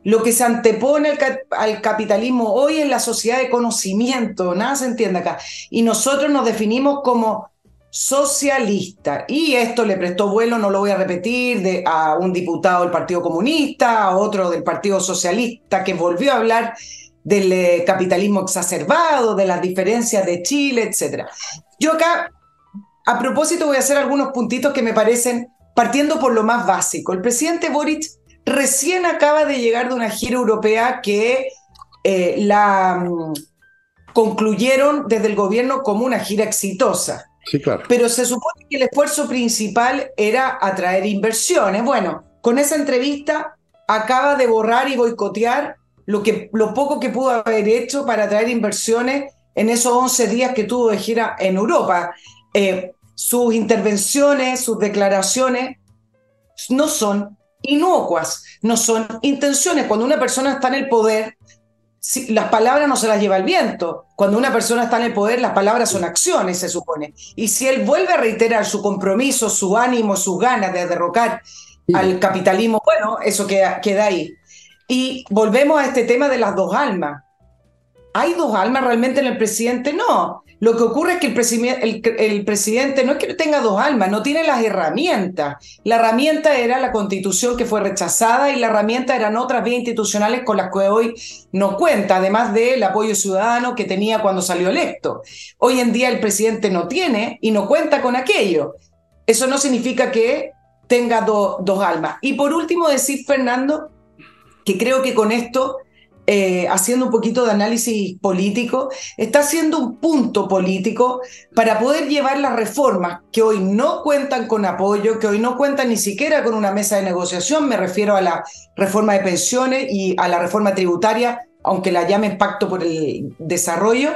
lo que se antepone al, capitalismo hoy en la sociedad de conocimiento, nada se entiende acá. Y nosotros nos definimos como socialista. Y esto le prestó vuelo, no lo voy a repetir, a un diputado del Partido Comunista, a otro del Partido Socialista, que volvió a hablar del eh, capitalismo exacerbado, de las diferencias de Chile, etc. Yo acá a propósito, voy a hacer algunos puntitos que me parecen, partiendo por lo más básico. El presidente Boric recién acaba de llegar de una gira europea que eh, la mm, concluyeron desde el gobierno como una gira exitosa. Sí, claro. Pero se supone que el esfuerzo principal era atraer inversiones. Bueno, con esa entrevista acaba de borrar y boicotear lo, que, lo poco que pudo haber hecho para atraer inversiones en esos 11 días que tuvo de gira en Europa. Eh, sus intervenciones, sus declaraciones no son inocuas, no son intenciones. Cuando una persona está en el poder, las palabras no se las lleva el viento. Cuando una persona está en el poder, las palabras son acciones, se supone. Y si él vuelve a reiterar su compromiso, su ánimo, sus ganas de derrocar al capitalismo, bueno, eso queda, queda ahí. Y volvemos a este tema de las dos almas. ¿Hay dos almas realmente en el presidente? No. Lo que ocurre es que el, presidente no es que tenga dos almas, no tiene las herramientas. La herramienta era la constitución que fue rechazada y la herramienta eran otras vías institucionales con las que hoy no cuenta, además del apoyo ciudadano que tenía cuando salió electo. Hoy en día el presidente no tiene y no cuenta con aquello. Eso no significa que tenga dos almas. Y por último decir, Fernando, que creo que con esto eh, haciendo un poquito de análisis político, está haciendo un punto político para poder llevar las reformas que hoy no cuentan con apoyo, que hoy no cuentan ni siquiera con una mesa de negociación, me refiero a la reforma de pensiones y a la reforma tributaria, aunque la llamen pacto por el desarrollo,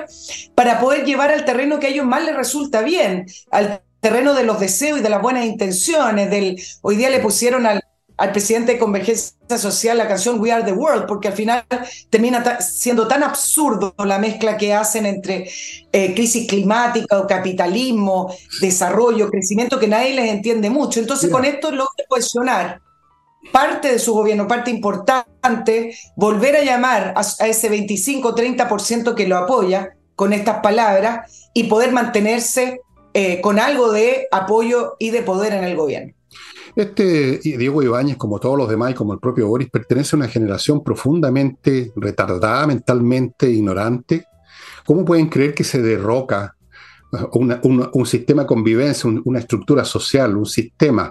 para poder llevar al terreno que a ellos más les resulta bien, al terreno de los deseos y de las buenas intenciones, del hoy día le pusieron al al presidente de Convergencia Social la canción We Are the World, porque al final termina siendo tan absurdo la mezcla que hacen entre eh, crisis climática, capitalismo, desarrollo, crecimiento, que nadie les entiende mucho. Entonces, con esto logra cuestionar parte de su gobierno, parte importante, volver a llamar a, a ese 25-30% que lo apoya con estas palabras y poder mantenerse eh, con algo de apoyo y de poder en el gobierno. Este Diego Ibáñez, como todos los demás y como el propio Boris, pertenece a una generación profundamente retardada mentalmente, ignorante. ¿Cómo pueden creer que se derroca uh, un sistema de convivencia, una estructura social, un sistema?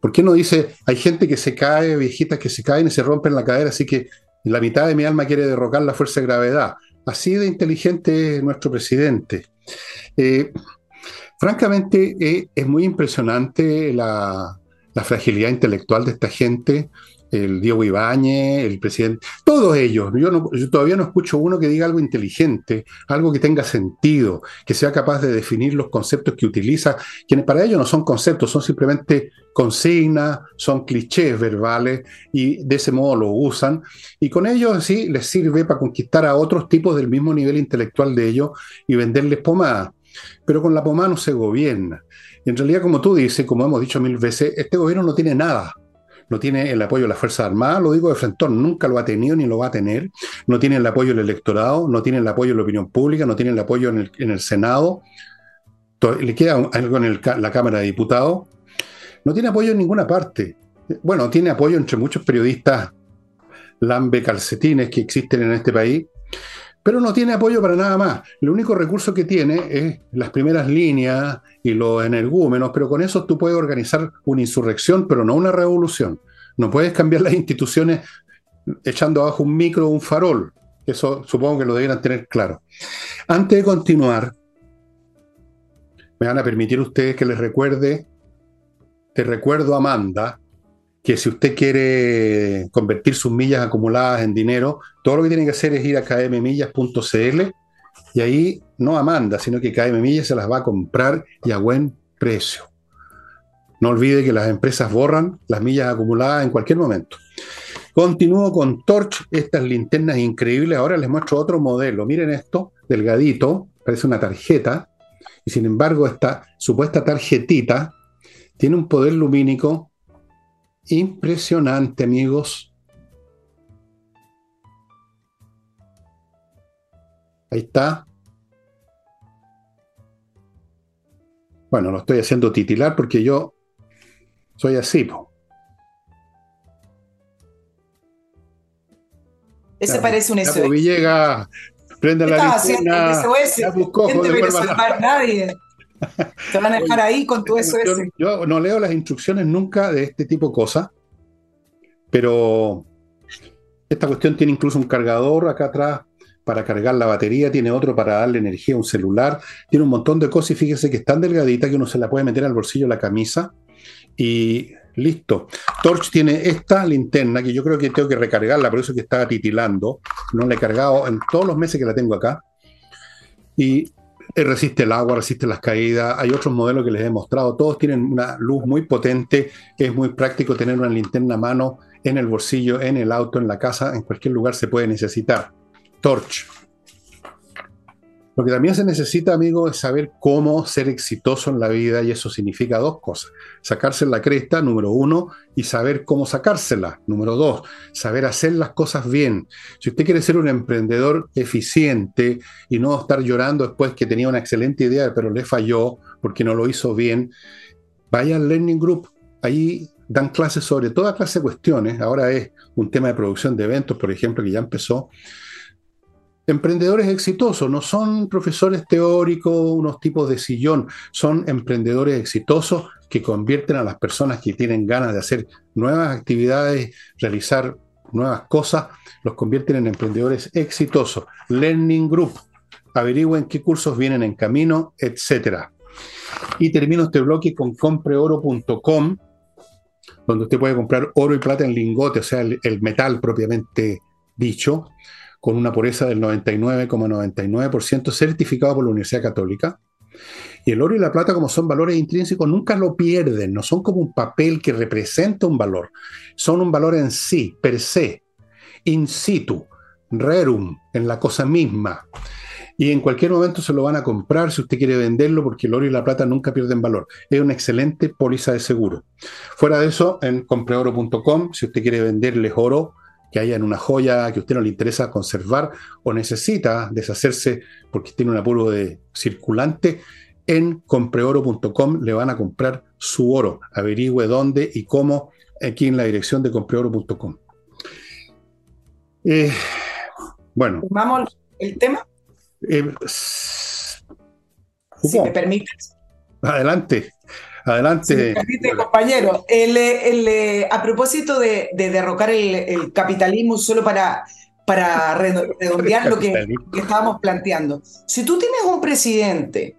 ¿Por qué no dice, hay gente que se cae, viejitas que se caen y se rompen la cadera, así que la mitad de mi alma quiere derrocar la fuerza de gravedad? Así de inteligente es nuestro presidente. Eh, Francamente, eh, es muy impresionante la, fragilidad intelectual de esta gente, el Diego Ibáñez, el presidente, todos ellos. Yo, no, todavía no escucho uno que diga algo inteligente, algo que tenga sentido, que sea capaz de definir los conceptos que utiliza, quienes para ellos no son conceptos, son simplemente consignas, son clichés verbales y de ese modo lo usan. Y con ellos sí les sirve para conquistar a otros tipos del mismo nivel intelectual de ellos y venderles pomada pero con la pomada no se gobierna. Y en realidad, como tú dices, como hemos dicho mil veces, este gobierno no tiene nada. No tiene el apoyo de las Fuerzas Armadas, lo digo de frente, nunca lo ha tenido ni lo va a tener. No tiene el apoyo del electorado, no tiene el apoyo de la opinión pública, no tiene el apoyo en el, Senado. Le queda algo en la Cámara de Diputados. No tiene apoyo en ninguna parte. Bueno, tiene apoyo entre muchos periodistas lambe calcetines que existen en este país, pero no tiene apoyo para nada más. El único recurso que tiene es las primeras líneas y los energúmenos, pero con eso tú puedes organizar una insurrección, pero no una revolución. No puedes cambiar las instituciones echando abajo un micro o un farol. Eso supongo que lo debieran tener claro. Antes de continuar, me van a permitir ustedes que les recuerde, te recuerdo Amanda, que si usted quiere convertir sus millas acumuladas en dinero, todo lo que tiene que hacer es ir a kmmillas.cl y ahí no Amanda, sino que KM Millas se las va a comprar y a buen precio. No olvide que las empresas borran las millas acumuladas en cualquier momento. Continúo con Torch, estas linternas increíbles. Ahora les muestro otro modelo. Miren esto, delgadito, parece una tarjeta. Y sin embargo, esta supuesta tarjetita tiene un poder lumínico Impresionante, amigos. Ahí está. Bueno, lo estoy haciendo titilar porque yo soy así. Ese parece un SOS. Villegas, prende la linterna. Ya buscó, nadie. Te van a dejar ahí con tu SOS. Yo, no leo las instrucciones nunca de este tipo de cosas, pero esta cuestión tiene incluso un cargador acá atrás para cargar la batería, tiene otro para darle energía a un celular, tiene un montón de cosas y fíjese que es tan delgadita que uno se la puede meter al bolsillo de la camisa y listo. Torch tiene esta linterna que yo creo que tengo que recargarla, por eso que estaba titilando, no la he cargado en todos los meses que la tengo acá. Y resiste el agua, resiste las caídas. Hay otros modelos que les he mostrado. Todos tienen una luz muy potente. Es muy práctico tener una linterna a mano en el bolsillo, en el auto, en la casa, en cualquier lugar se puede necesitar. Torch. Lo que también se necesita, amigo, es saber cómo ser exitoso en la vida y eso significa dos cosas. Sacarse la cresta, número uno, y saber cómo sacársela, número dos. Saber hacer las cosas bien. Si usted quiere ser un emprendedor eficiente y no estar llorando después que tenía una excelente idea pero le falló porque no lo hizo bien, vaya al Learning Group. Ahí dan clases sobre toda clase de cuestiones. Ahora es un tema de producción de eventos, por ejemplo, que ya empezó emprendedores exitosos, no son profesores teóricos, unos tipos de sillón, son emprendedores exitosos que convierten a las personas que tienen ganas de hacer nuevas actividades, realizar nuevas cosas, los convierten en emprendedores exitosos. Learning Group, averigüen qué cursos vienen en camino, etc. Y termino este bloque con compreoro.com, donde usted puede comprar oro y plata en lingote, o sea, el, el metal propiamente dicho, con una pureza del 99,99% certificado por la Universidad Católica. Y el oro y la plata, como son valores intrínsecos, nunca lo pierden, no son como un papel que representa un valor, son un valor en sí, per se, in situ, rerum, en la cosa misma. Y en cualquier momento se lo van a comprar si usted quiere venderlo, porque el oro y la plata nunca pierden valor. Es una excelente póliza de seguro. Fuera de eso, en compreoro.com, si usted quiere venderles oro, que haya en una joya que a usted no le interesa conservar o necesita deshacerse porque tiene un apuro de circulante, en compreoro.com le van a comprar su oro. Averigüe dónde y cómo aquí en la dirección de compreoro.com. Eh, bueno. ¿Vamos el tema? Eh, si me permites. Adelante. Adelante. compañero. a propósito de, derrocar el, capitalismo, solo para, para redondear lo que, estábamos planteando. Si tú tienes un presidente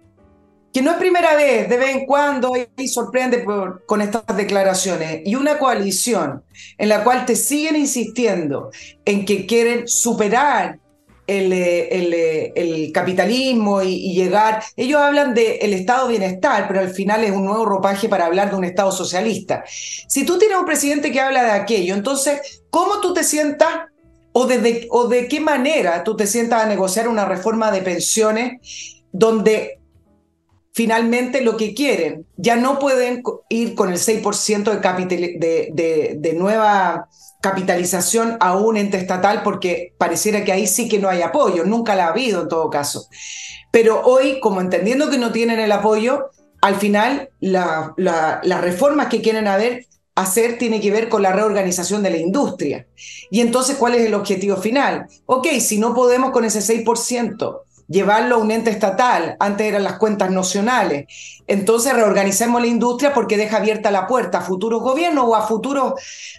que no es primera vez, de vez en cuando y sorprende con estas declaraciones, y una coalición en la cual te siguen insistiendo en que quieren superar el, el, el capitalismo y, llegar. Ellos hablan del estado de bienestar, pero al final es un nuevo ropaje para hablar de un estado socialista. Si tú tienes un presidente que habla de aquello, entonces, ¿cómo tú te sientas o, desde, o de qué manera tú te sientas a negociar una reforma de pensiones donde finalmente lo que quieren ya no pueden ir con el 6% de, de, de, nueva capitalización a un ente estatal porque pareciera que ahí sí que no hay apoyo, nunca la ha habido en todo caso. Pero hoy, como entendiendo que no tienen el apoyo, al final las reformas que quieren hacer tiene que ver con la reorganización de la industria. Y entonces, ¿cuál es el objetivo final? Ok, si no podemos con ese 6%, llevarlo a un ente estatal, antes eran las cuentas nacionales. Entonces reorganicemos la industria porque deja abierta la puerta a futuros gobiernos o a, futuros,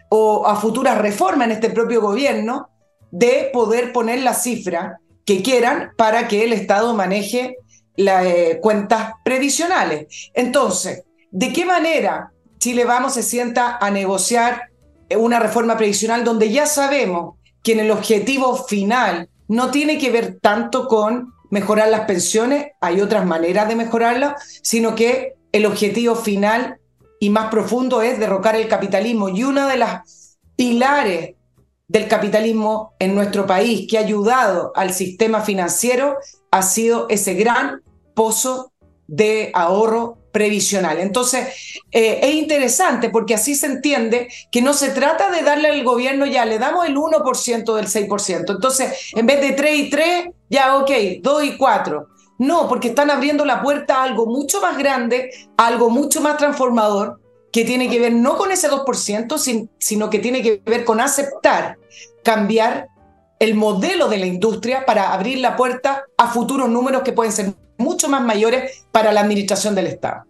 o a futuras reformas en este propio gobierno de poder poner la cifra que quieran para que el Estado maneje las eh, cuentas previsionales. Entonces, ¿de qué manera Chile Vamos se sienta a negociar una reforma previsional donde ya sabemos que en el objetivo final no tiene que ver tanto con mejorar las pensiones, hay otras maneras de mejorarlas, sino que el objetivo final y más profundo es derrocar el capitalismo. Y una de las pilares del capitalismo en nuestro país que ha ayudado al sistema financiero ha sido ese gran pozo de ahorro previsional. Entonces, eh, es interesante porque así se entiende que no se trata de darle al gobierno ya, le damos el 1% del 6%. Entonces, en vez de 3 y 3, ya, ok, 2 y 4. No, porque están abriendo la puerta a algo mucho más grande, a algo mucho más transformador, que tiene que ver no con ese 2%, sino que tiene que ver con aceptar, cambiar el modelo de la industria para abrir la puerta a futuros números que pueden ser mucho más mayores para la administración del Estado.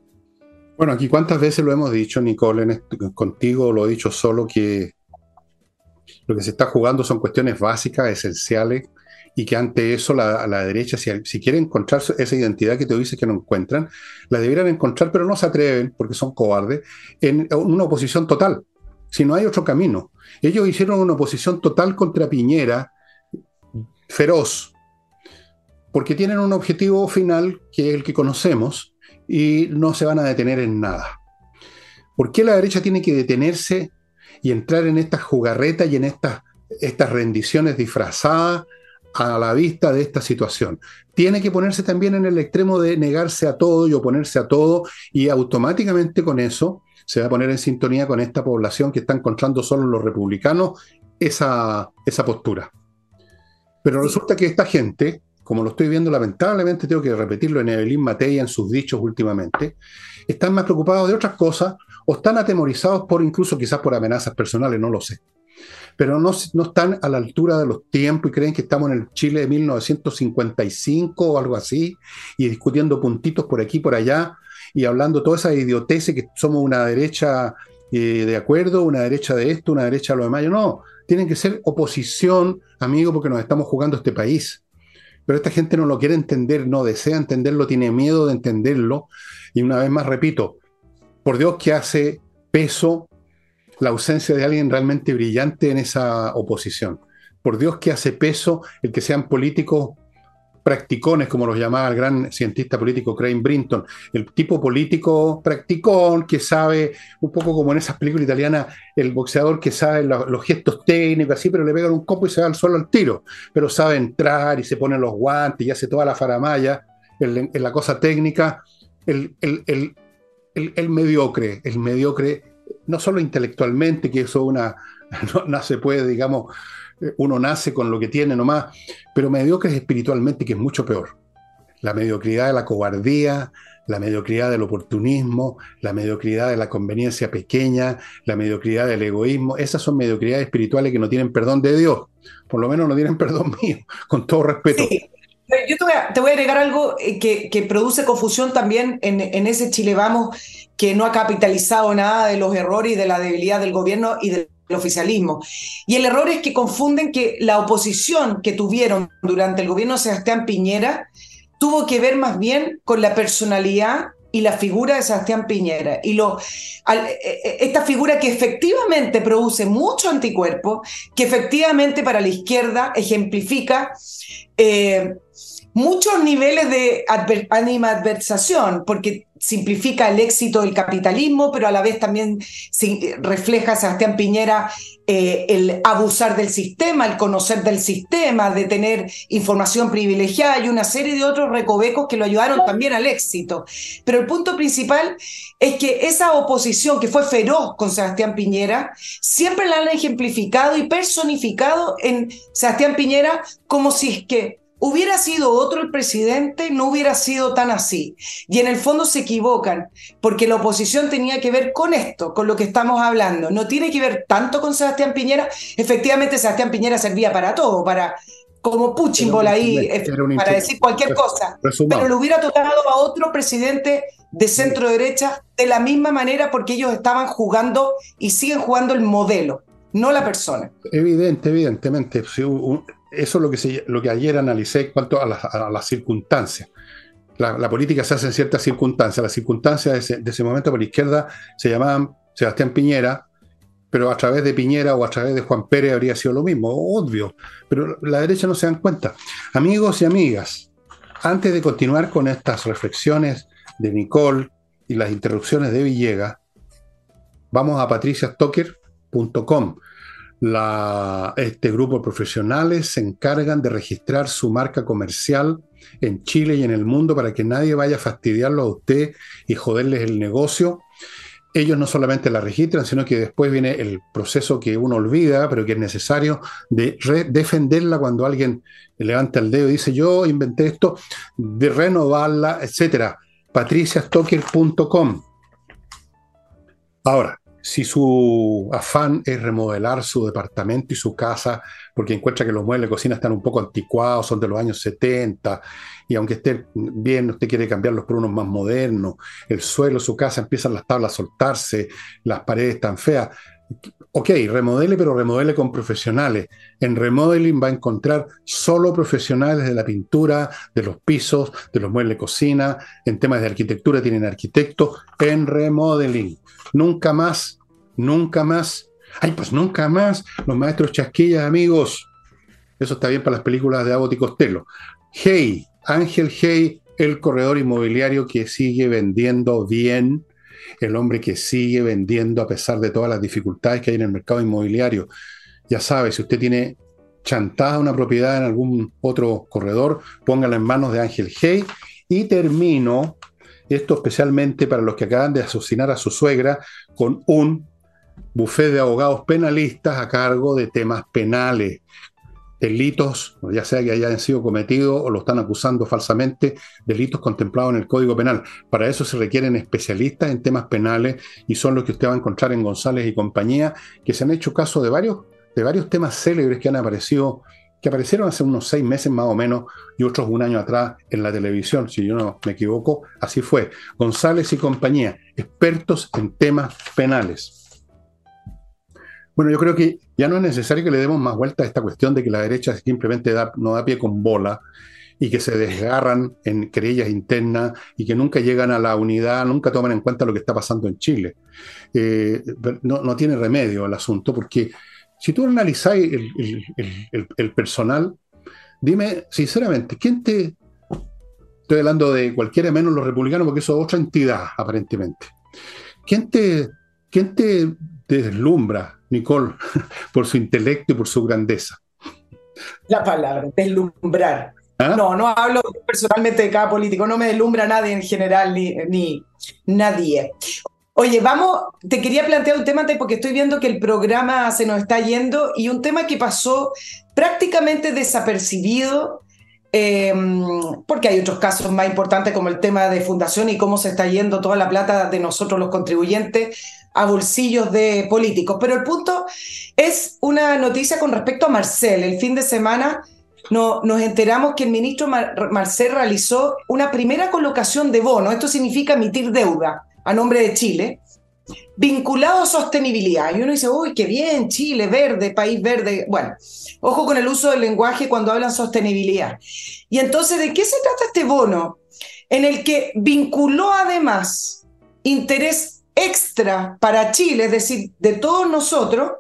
Bueno, aquí cuántas veces lo hemos dicho, Nicole, contigo lo he dicho solo que lo que se está jugando son cuestiones básicas, esenciales, y que ante eso la, la derecha, si, si quiere encontrar esa identidad que te dice que no encuentran, la deberían encontrar, pero no se atreven, porque son cobardes, en una oposición total. Si no hay otro camino. Ellos hicieron una oposición total contra Piñera, feroz, porque tienen un objetivo final que es el que conocemos y no se van a detener en nada. ¿Por qué la derecha tiene que detenerse y entrar en estas jugarretas y en estas, estas rendiciones disfrazadas a la vista de esta situación? Tiene que ponerse también en el extremo de negarse a todo y oponerse a todo y automáticamente con eso se va a poner en sintonía con esta población que está encontrando solo los republicanos esa, esa postura. Pero resulta que esta gente como lo estoy viendo, lamentablemente tengo que repetirlo en Evelyn Matei en sus dichos últimamente, están más preocupados de otras cosas o están atemorizados por incluso quizás por amenazas personales, no lo sé. Pero no, no están a la altura de los tiempos y creen que estamos en el Chile de 1955 o algo así, y discutiendo puntitos por aquí por allá, y hablando toda esa idiotez que somos una derecha eh, de acuerdo, una derecha de esto, una derecha de lo demás. No, tienen que ser oposición, amigo, porque nos estamos jugando este país pero esta gente no lo quiere entender, no desea entenderlo, tiene miedo de entenderlo. Y una vez más repito, por Dios que hace peso la ausencia de alguien realmente brillante en esa oposición. Por Dios que hace peso el que sean políticos practicones, como los llamaba el gran cientista político Crane Brinton, el tipo político practicón que sabe, un poco como en esas películas italianas, el boxeador que sabe los, gestos técnicos, así, pero le pegan un copo y se va al suelo al tiro, pero sabe entrar y se pone los guantes y hace toda la faramaya en, la cosa técnica, el, mediocre, el mediocre, no solo intelectualmente, que eso una, no se puede, digamos, uno nace con lo que tiene nomás, pero mediocre espiritualmente, que es mucho peor. La mediocridad de la cobardía, la mediocridad del oportunismo, la mediocridad de la conveniencia pequeña, la mediocridad del egoísmo, esas son mediocridades espirituales que no tienen perdón de Dios, por lo menos no tienen perdón mío, con todo respeto. Yo te voy, a, agregar algo eh, que, produce confusión también en, ese Chile Vamos, que no ha capitalizado nada de los errores y de la debilidad del gobierno y de oficialismo. Y el error es que confunden que la oposición que tuvieron durante el gobierno de Sebastián Piñera tuvo que ver más bien con la personalidad y la figura de Sebastián Piñera. Y lo, e, e, esta figura que efectivamente produce mucho anticuerpo, que efectivamente para la izquierda ejemplifica eh, muchos niveles de animadversación, porque simplifica el éxito del capitalismo, pero a la vez también refleja Sebastián Piñera eh, el abusar del sistema, el conocer del sistema, de tener información privilegiada y una serie de otros recovecos que lo ayudaron también al éxito. Pero el punto principal es que esa oposición que fue feroz con Sebastián Piñera, siempre la han ejemplificado y personificado en Sebastián Piñera como si es que Hubiera sido otro el presidente, no hubiera sido tan así. Y en el fondo se equivocan, porque la oposición tenía que ver con esto, con lo que estamos hablando. No tiene que ver tanto con Sebastián Piñera. Efectivamente, Sebastián Piñera servía para todo, para como Puchimbol ahí, eh, para decir cualquier cosa. Pero le hubiera tocado a otro presidente de centro derecha de la misma manera porque ellos estaban jugando y siguen jugando el modelo, no la persona. Evidente, evidentemente. Eso es lo que, lo que ayer analicé en cuanto a, las circunstancias. La, política se hace en ciertas circunstancias. Las circunstancias de ese, momento por la izquierda se llamaban Sebastián Piñera, pero a través de Piñera o a través de Juan Pérez habría sido lo mismo, obvio. Pero la derecha no se dan cuenta. Amigos y amigas, antes de continuar con estas reflexiones de Nicole y las interrupciones de Villegas, vamos a patriciastocker.com. este grupo de profesionales se encargan de registrar su marca comercial en Chile y en el mundo para que nadie vaya a fastidiarlo a usted y joderles el negocio. Ellos no solamente la registran, sino que después viene el proceso que uno olvida, pero que es necesario de defenderla cuando alguien levanta el dedo y dice yo inventé esto, de renovarla, etcétera patriciastocker.com. Ahora, si su afán es remodelar su departamento y su casa, porque encuentra que los muebles de cocina están un poco anticuados, son de los años 70, y aunque esté bien, usted quiere cambiarlos por unos más modernos, el suelo su casa empiezan las tablas a soltarse, las paredes están feas, ok, remodele, pero remodele con profesionales. En remodeling va a encontrar solo profesionales de la pintura, de los pisos, de los muebles de cocina. En temas de arquitectura tienen arquitectos en remodeling. Nunca más, nunca más. Ay, pues nunca más. Los maestros chasquillas, amigos. Eso está bien para las películas de Abbott y Costello. Hey, Ángel Hey, el corredor inmobiliario que sigue vendiendo bien el hombre que sigue vendiendo a pesar de todas las dificultades que hay en el mercado inmobiliario. Ya sabe, si usted tiene chantada una propiedad en algún otro corredor, póngala en manos de Ángel Hey. Y termino, esto especialmente para los que acaban de asesinar a su suegra, con un bufete de abogados penalistas a cargo de temas penales, delitos, ya sea que hayan sido cometidos o lo están acusando falsamente, delitos contemplados en el Código Penal. Para eso se requieren especialistas en temas penales y son los que usted va a encontrar en González y compañía, que se han hecho caso de varios, de varios temas célebres que han aparecido, que aparecieron hace unos seis meses más o menos y otros un año atrás en la televisión, si yo no me equivoco, así fue. González y compañía, expertos en temas penales. Bueno, yo creo que ya no es necesario que le demos más vuelta a esta cuestión de que la derecha simplemente no da pie con bola y que se desgarran en querellas internas y que nunca llegan a la unidad, nunca toman en cuenta lo que está pasando en Chile. Eh, no, tiene remedio el asunto, porque si tú analizáis el, personal, dime sinceramente, ¿quién te... Estoy hablando de cualquiera menos los republicanos, porque eso es otra entidad, aparentemente. ¿Quién te, quién te deslumbra Nicole, por su intelecto y por su grandeza. La palabra, deslumbrar. ¿Ah? No, no hablo personalmente de cada político, no me deslumbra nadie en general, ni, ni nadie. Oye, vamos, te quería plantear un tema porque estoy viendo que el programa se nos está yendo y un tema que pasó prácticamente desapercibido, em, porque hay otros casos más importantes como el tema de fundación y cómo se está yendo toda la plata de nosotros los contribuyentes a bolsillos de políticos. Pero el punto es una noticia con respecto a Marcel. El fin de semana no, nos enteramos que el ministro Marcel realizó una primera colocación de bono. Esto significa emitir deuda a nombre de Chile, vinculado a sostenibilidad. Y uno dice, uy, qué bien, Chile, verde, país verde. Bueno, ojo con el uso del lenguaje cuando hablan sostenibilidad. Y entonces, ¿de qué se trata este bono? En el que vinculó además interés extra para Chile, es decir, de todos nosotros,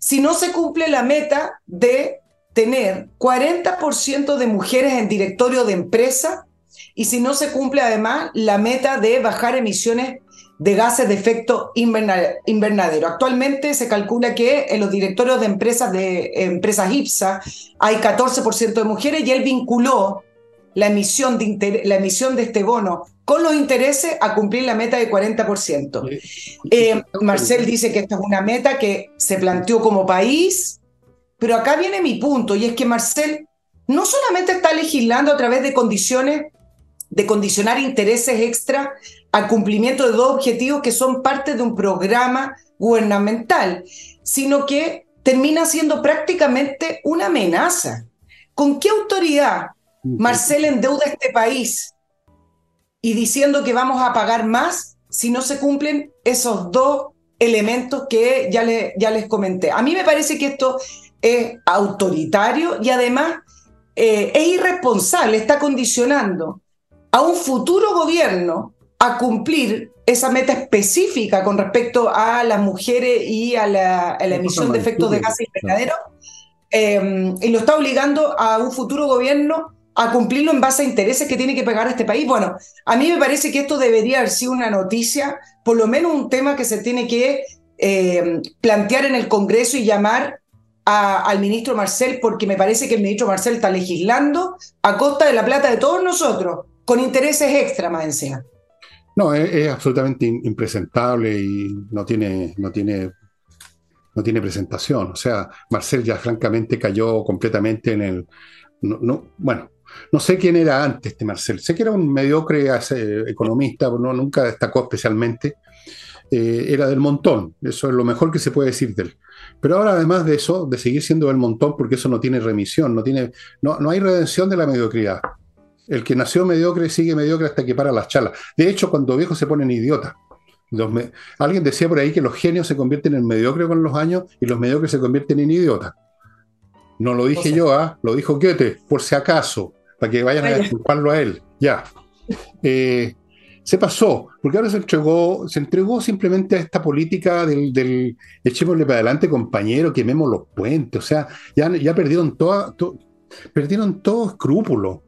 si no se cumple la meta de tener 40% de mujeres en directorio de empresa y si no se cumple además la meta de bajar emisiones de gases de efecto invernadero. Actualmente se calcula que en los directorios de empresas de empresas IPSA hay 14% de mujeres y él vinculó la emisión de, la emisión de este bono con los intereses a cumplir la meta de 40%. Eh, Marcel dice que esta es una meta que se planteó como país, pero acá viene mi punto, y es que Marcel no solamente está legislando a través de condiciones, de condicionar intereses extra al cumplimiento de dos objetivos que son parte de un programa gubernamental, sino que termina siendo prácticamente una amenaza. ¿Con qué autoridad Marcel endeuda este país y diciendo que vamos a pagar más si no se cumplen esos dos elementos que ya, ya les comenté? A mí me parece que esto es autoritario y además eh, es irresponsable, está condicionando a un futuro gobierno a cumplir esa meta específica con respecto a las mujeres y a la, emisión de efectos de gases invernadero, eh, y lo está obligando a un futuro gobierno a cumplirlo en base a intereses que tiene que pagar este país. Bueno, a mí me parece que esto debería haber sido una noticia, por lo menos un tema que se tiene que eh, plantear en el Congreso y llamar al ministro Marcel, porque me parece que el ministro Marcel está legislando a costa de la plata de todos nosotros, con intereses extra más encima. No, es, absolutamente impresentable y no tiene, no tiene, no tiene presentación. O sea, Marcel ya francamente cayó completamente en el. No, bueno, no sé quién era antes este Marcel. Sé que era un mediocre economista, no, nunca destacó especialmente. Eh, era del montón. Eso es lo mejor que se puede decir de él. Pero ahora, además de eso, de seguir siendo del montón, porque eso no tiene remisión, no, tiene, no, no hay redención de la mediocridad. El que nació mediocre sigue mediocre hasta que para las charlas. De hecho, cuando viejos se ponen idiotas. Alguien decía por ahí que los genios se convierten en mediocres con los años y los mediocres se convierten en idiotas. No lo dije yo, ¿ah? lo dijo Goethe, por si acaso, para que vayan a disculparlo a él. Ya. Eh, se pasó, porque ahora se entregó, se entregó simplemente a esta política del, del echémosle para adelante, compañero, quememos los puentes, o sea, ya, ya perdieron toda, perdieron todo escrúpulo.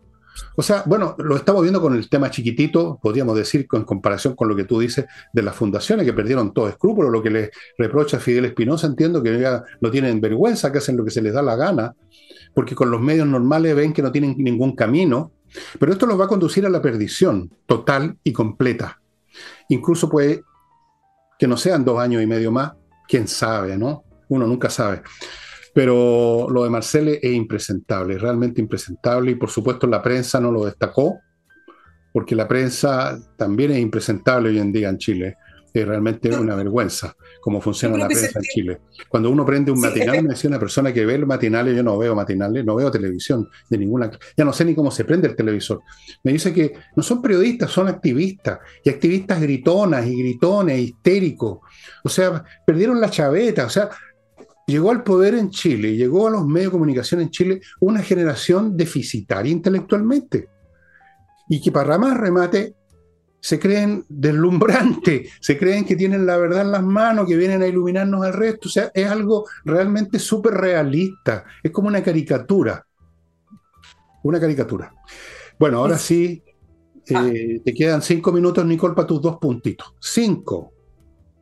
O sea, bueno, lo estamos viendo con el tema chiquitito, podríamos decir, en comparación con lo que tú dices de las fundaciones que perdieron todo escrúpulo, lo que le reprocha Fidel Espinosa, entiendo que no tienen vergüenza, que hacen lo que se les da la gana, porque con los medios normales ven que no tienen ningún camino, pero esto los va a conducir a la perdición total y completa. Incluso puede que no sean dos años y medio más, quién sabe, ¿no? Uno nunca sabe. Pero lo de Marcele es impresentable, realmente impresentable, y por supuesto la prensa no lo destacó, porque la prensa también es impresentable hoy en día en Chile es realmente una vergüenza cómo funciona la prensa en Chile. Cuando uno prende un matinal, me decía una persona que ve los matinales, yo no veo matinales, no veo televisión de ninguna, ya no sé ni cómo se prende el televisor. Me dice que no son periodistas, son activistas, y activistas gritonas y gritones, histéricos. O sea, perdieron la chaveta, o sea, llegó al poder en Chile, llegó a los medios de comunicación en Chile una generación deficitaria intelectualmente. Y que para más remate se creen deslumbrantes, se creen que tienen la verdad en las manos, que vienen a iluminarnos al resto. O sea, es algo realmente súper realista, es como una caricatura. Una caricatura. Bueno, ahora sí, ah. eh, te quedan cinco minutos, Nicole, para tus dos puntitos. Cinco.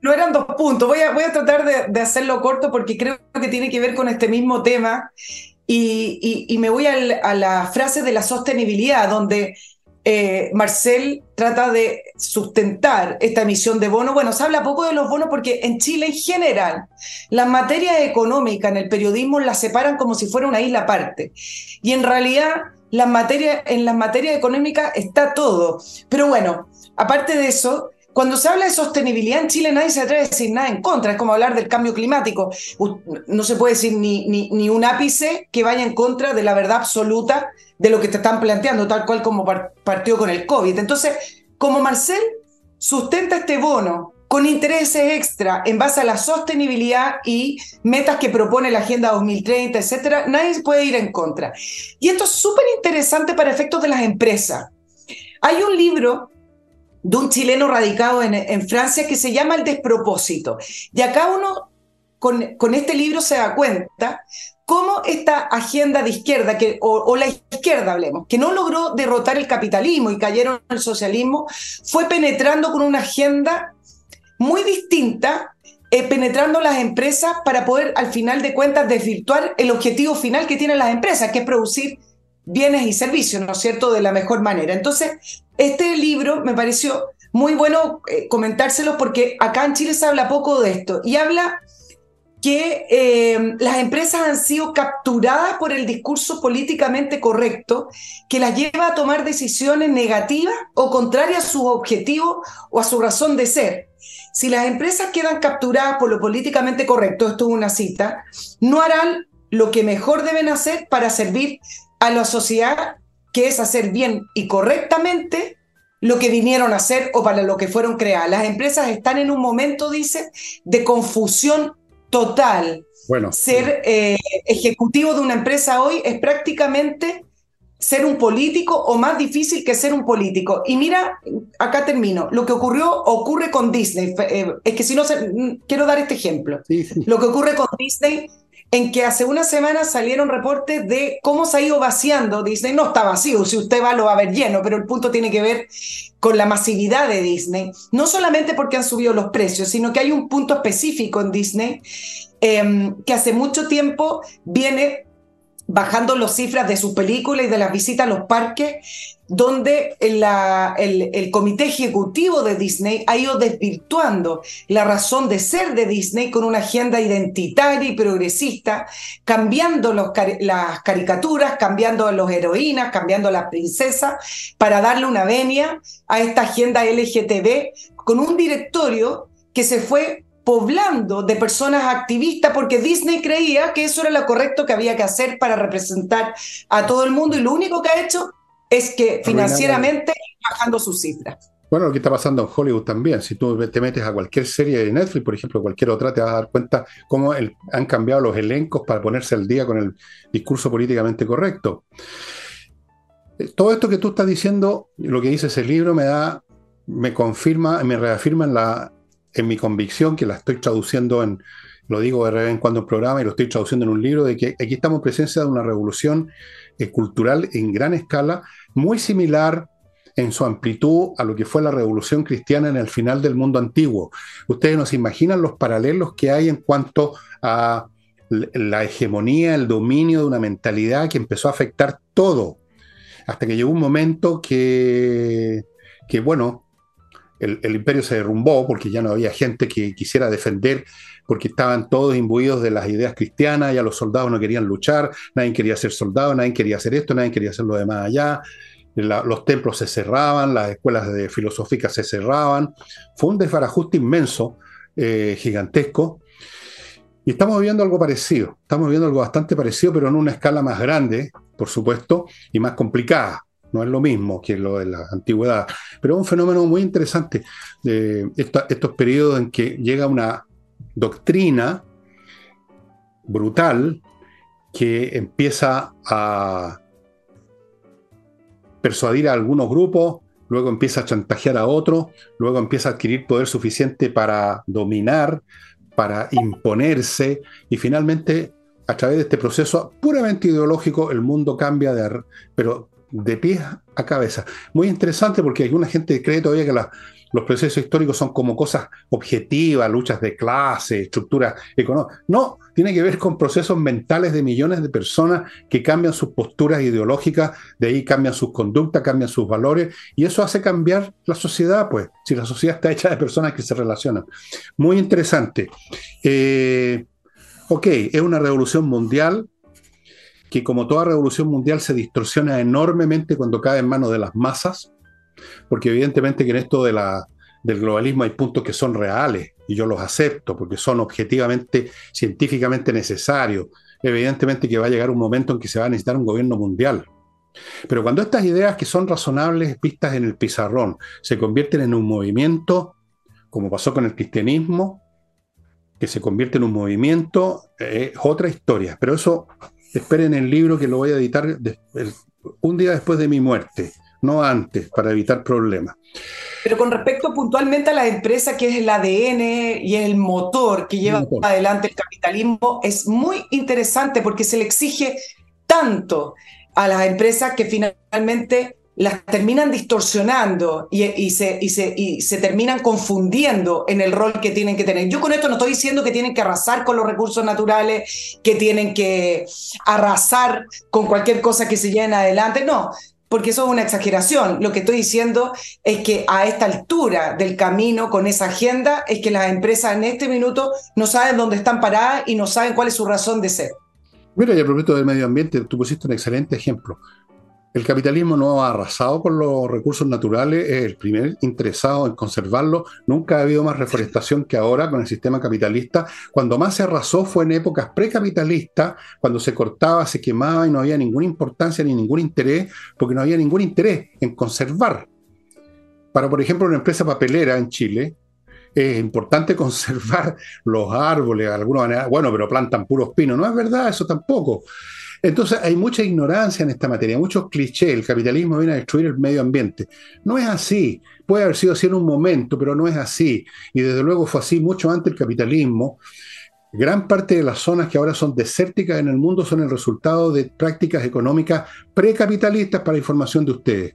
No eran dos puntos, voy a, voy a tratar de, hacerlo corto porque creo que tiene que ver con este mismo tema y, me voy a la frase de la sostenibilidad, donde eh, Marcel trata de sustentar esta emisión de bonos. Bueno, se habla poco de los bonos porque en Chile en general las materias económicas en el periodismo las separan como si fuera una isla aparte. Y en realidad las materias, en las materias económicas está todo. Pero bueno, aparte de eso, cuando se habla de sostenibilidad en Chile, nadie se atreve a decir nada en contra. Es como hablar del cambio climático. No se puede decir ni, ni, un ápice que vaya en contra de la verdad absoluta de lo que te están planteando, tal cual como partió con el COVID. Entonces, como Marcel sustenta este bono con intereses extra en base a la sostenibilidad y metas que propone la Agenda 2030, etcétera, nadie puede ir en contra. Y esto es súper interesante para efectos de las empresas. Hay un libro de un chileno radicado en, Francia que se llama El despropósito. Y acá uno con, este libro se da cuenta cómo esta agenda de izquierda, que, o, la izquierda hablemos, que no logró derrotar el capitalismo y cayeron el socialismo, fue penetrando con una agenda muy distinta, eh, penetrando las empresas para poder al final de cuentas desvirtuar el objetivo final que tienen las empresas, que es producir bienes y servicios, ¿no es cierto?, de la mejor manera. Entonces, este libro me pareció muy bueno eh, comentárselos porque acá en Chile se habla poco de esto y habla que eh, las empresas han sido capturadas por el discurso políticamente correcto que las lleva a tomar decisiones negativas o contrarias a sus objetivos o a su razón de ser. Si las empresas quedan capturadas por lo políticamente correcto, esto es una cita, no harán lo que mejor deben hacer para servir a la sociedad, que es hacer bien y correctamente lo que vinieron a hacer o para lo que fueron creadas. Las empresas están en un momento, dice, de confusión total. Bueno, ser eh, ejecutivo de una empresa hoy es prácticamente ser un político o más difícil que ser un político. Y mira, acá termino. Lo que ocurrió ocurre con Disney. Eh, es que si no, quiero dar este ejemplo. Lo que ocurre con Disney en que hace una semana salieron reportes de cómo se ha ido vaciando Disney. No está vacío, si usted va lo va a ver lleno, pero el punto tiene que ver con la masividad de Disney. No solamente porque han subido los precios, sino que hay un punto específico en Disney em, que hace mucho tiempo viene bajando las cifras de sus películas y de las visitas a los parques, donde el, comité ejecutivo de Disney ha ido desvirtuando la razón de ser de Disney con una agenda identitaria y progresista, cambiando las caricaturas, cambiando a los heroínas, cambiando a las princesas, para darle una venia a esta agenda LGTB con un directorio que se fue poblando de personas activistas porque Disney creía que eso era lo correcto que había que hacer para representar a todo el mundo y lo único que ha hecho es que financieramente bajando sus cifras. Bueno, lo que está pasando en Hollywood también. Si tú te metes a cualquier serie de Netflix, por ejemplo, cualquier otra, te vas a dar cuenta cómo han cambiado los elencos para ponerse al día con el discurso políticamente correcto. Eh, todo esto que tú estás diciendo, lo que dice ese libro, me da, me confirma, me reafirma en la, en mi convicción, que la estoy traduciendo en, lo digo de vez en cuando en programa y lo estoy traduciendo en un libro, de que aquí estamos en presencia de una revolución eh, cultural en gran escala, muy similar en su amplitud a lo que fue la revolución cristiana en el final del mundo antiguo. Ustedes nos imaginan los paralelos que hay en cuanto a la hegemonía, el dominio de una mentalidad que empezó a afectar todo, hasta que llegó un momento que, que bueno, el, imperio se derrumbó porque ya no había gente que quisiera defender, porque estaban todos imbuidos de las ideas cristianas, ya los soldados no querían luchar, nadie quería ser soldado, nadie quería hacer esto, nadie quería hacer lo demás allá, los templos se cerraban, las escuelas de filosóficas se cerraban, fue un desbarajuste inmenso, eh, gigantesco, y estamos viviendo algo parecido, estamos viviendo algo bastante parecido, pero en una escala más grande, por supuesto, y más complicada no es lo mismo que lo de la antigüedad, pero es un fenómeno muy interesante de estos periodos en que llega una doctrina brutal que empieza a persuadir a algunos grupos, luego empieza a chantajear a otros, luego empieza a adquirir poder suficiente para dominar, para imponerse y finalmente a través de este proceso puramente ideológico el mundo cambia de pero de pies a cabeza. Muy interesante porque alguna gente cree todavía que los procesos históricos son como cosas objetivas, luchas de clase, estructuras económicas. No, tiene que ver con procesos mentales de millones de personas que cambian sus posturas ideológicas, de ahí cambian sus conductas, cambian sus valores, y eso hace cambiar la sociedad, pues, si la sociedad está hecha de personas que se relacionan. Muy interesante. Eh, ok, es una revolución mundial, que como toda revolución mundial se distorsiona enormemente cuando cae en manos de las masas, porque evidentemente que en esto del globalismo hay puntos que son reales y yo los acepto porque son objetivamente, científicamente necesarios. Evidentemente que va a llegar un momento en que se va a necesitar un gobierno mundial. Pero cuando estas ideas que son razonables vistas en el pizarrón se convierten en un movimiento, como pasó con el cristianismo, que se convierte en un movimiento, es otra historia. Pero eso esperen el libro que lo voy a editar un día después de mi muerte, no antes, para evitar problemas. Pero con respecto puntualmente a la empresa que es el ADN y el motor que lleva adelante el capitalismo, es muy interesante porque se le exige tanto a las empresas que finalmente las terminan distorsionando y, se, se, terminan confundiendo en el rol que tienen que tener. Yo con esto no estoy diciendo que tienen que arrasar con los recursos naturales, que tienen que arrasar con cualquier cosa que se lleve adelante, no. porque eso es una exageración. Lo que estoy diciendo es que a esta altura del camino con esa agenda es que las empresas en este minuto no saben dónde están paradas y no saben cuál es su razón de ser. Mira, y a propósito del medio ambiente, tú pusiste un excelente ejemplo. El capitalismo no ha arrasado con los recursos naturales, es el primer interesado en conservarlos. Nunca ha habido más reforestación que ahora con el sistema capitalista. Cuando más se arrasó fue en épocas precapitalistas, cuando se cortaba, se quemaba y no había ninguna importancia ni ningún interés, porque no había ningún interés en conservar. Para, por ejemplo, una empresa papelera en Chile, es importante conservar los árboles de alguna manera. Bueno, pero plantan puros pinos. No es verdad, eso tampoco. Entonces hay mucha ignorancia en esta materia, muchos clichés. El capitalismo viene a destruir el medio ambiente. No es así. Puede haber sido así en un momento, pero no es así. Y desde luego fue así mucho antes el capitalismo. Gran parte de las zonas que ahora son desérticas en el mundo son el resultado de prácticas económicas precapitalistas para información de ustedes.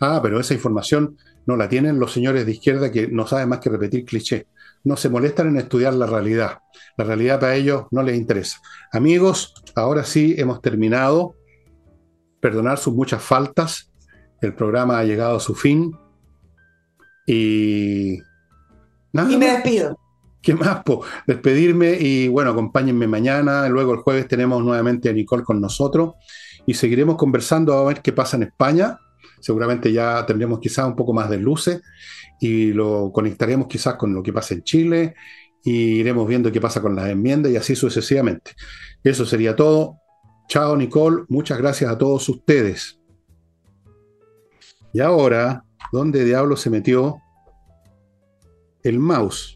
Ah, pero esa información no la tienen los señores de izquierda que no saben más que repetir clichés. No se molestan en estudiar la realidad. La realidad para ellos no les interesa. Amigos, ahora sí hemos terminado. Perdonar sus muchas faltas. El programa ha llegado a su fin. Y. Nada y me despido. ¿Qué más? despedirme y bueno, acompáñenme mañana. Luego el jueves tenemos nuevamente a Nicole con nosotros y seguiremos conversando a ver qué pasa en España. Seguramente ya tendremos quizás un poco más de luces y lo conectaremos quizás con lo que pasa en Chile y iremos viendo qué pasa con las enmiendas y así sucesivamente. Eso sería todo. Chao Nicole, muchas gracias a todos ustedes. Y ahora, ¿dónde diablo se metió el mouse?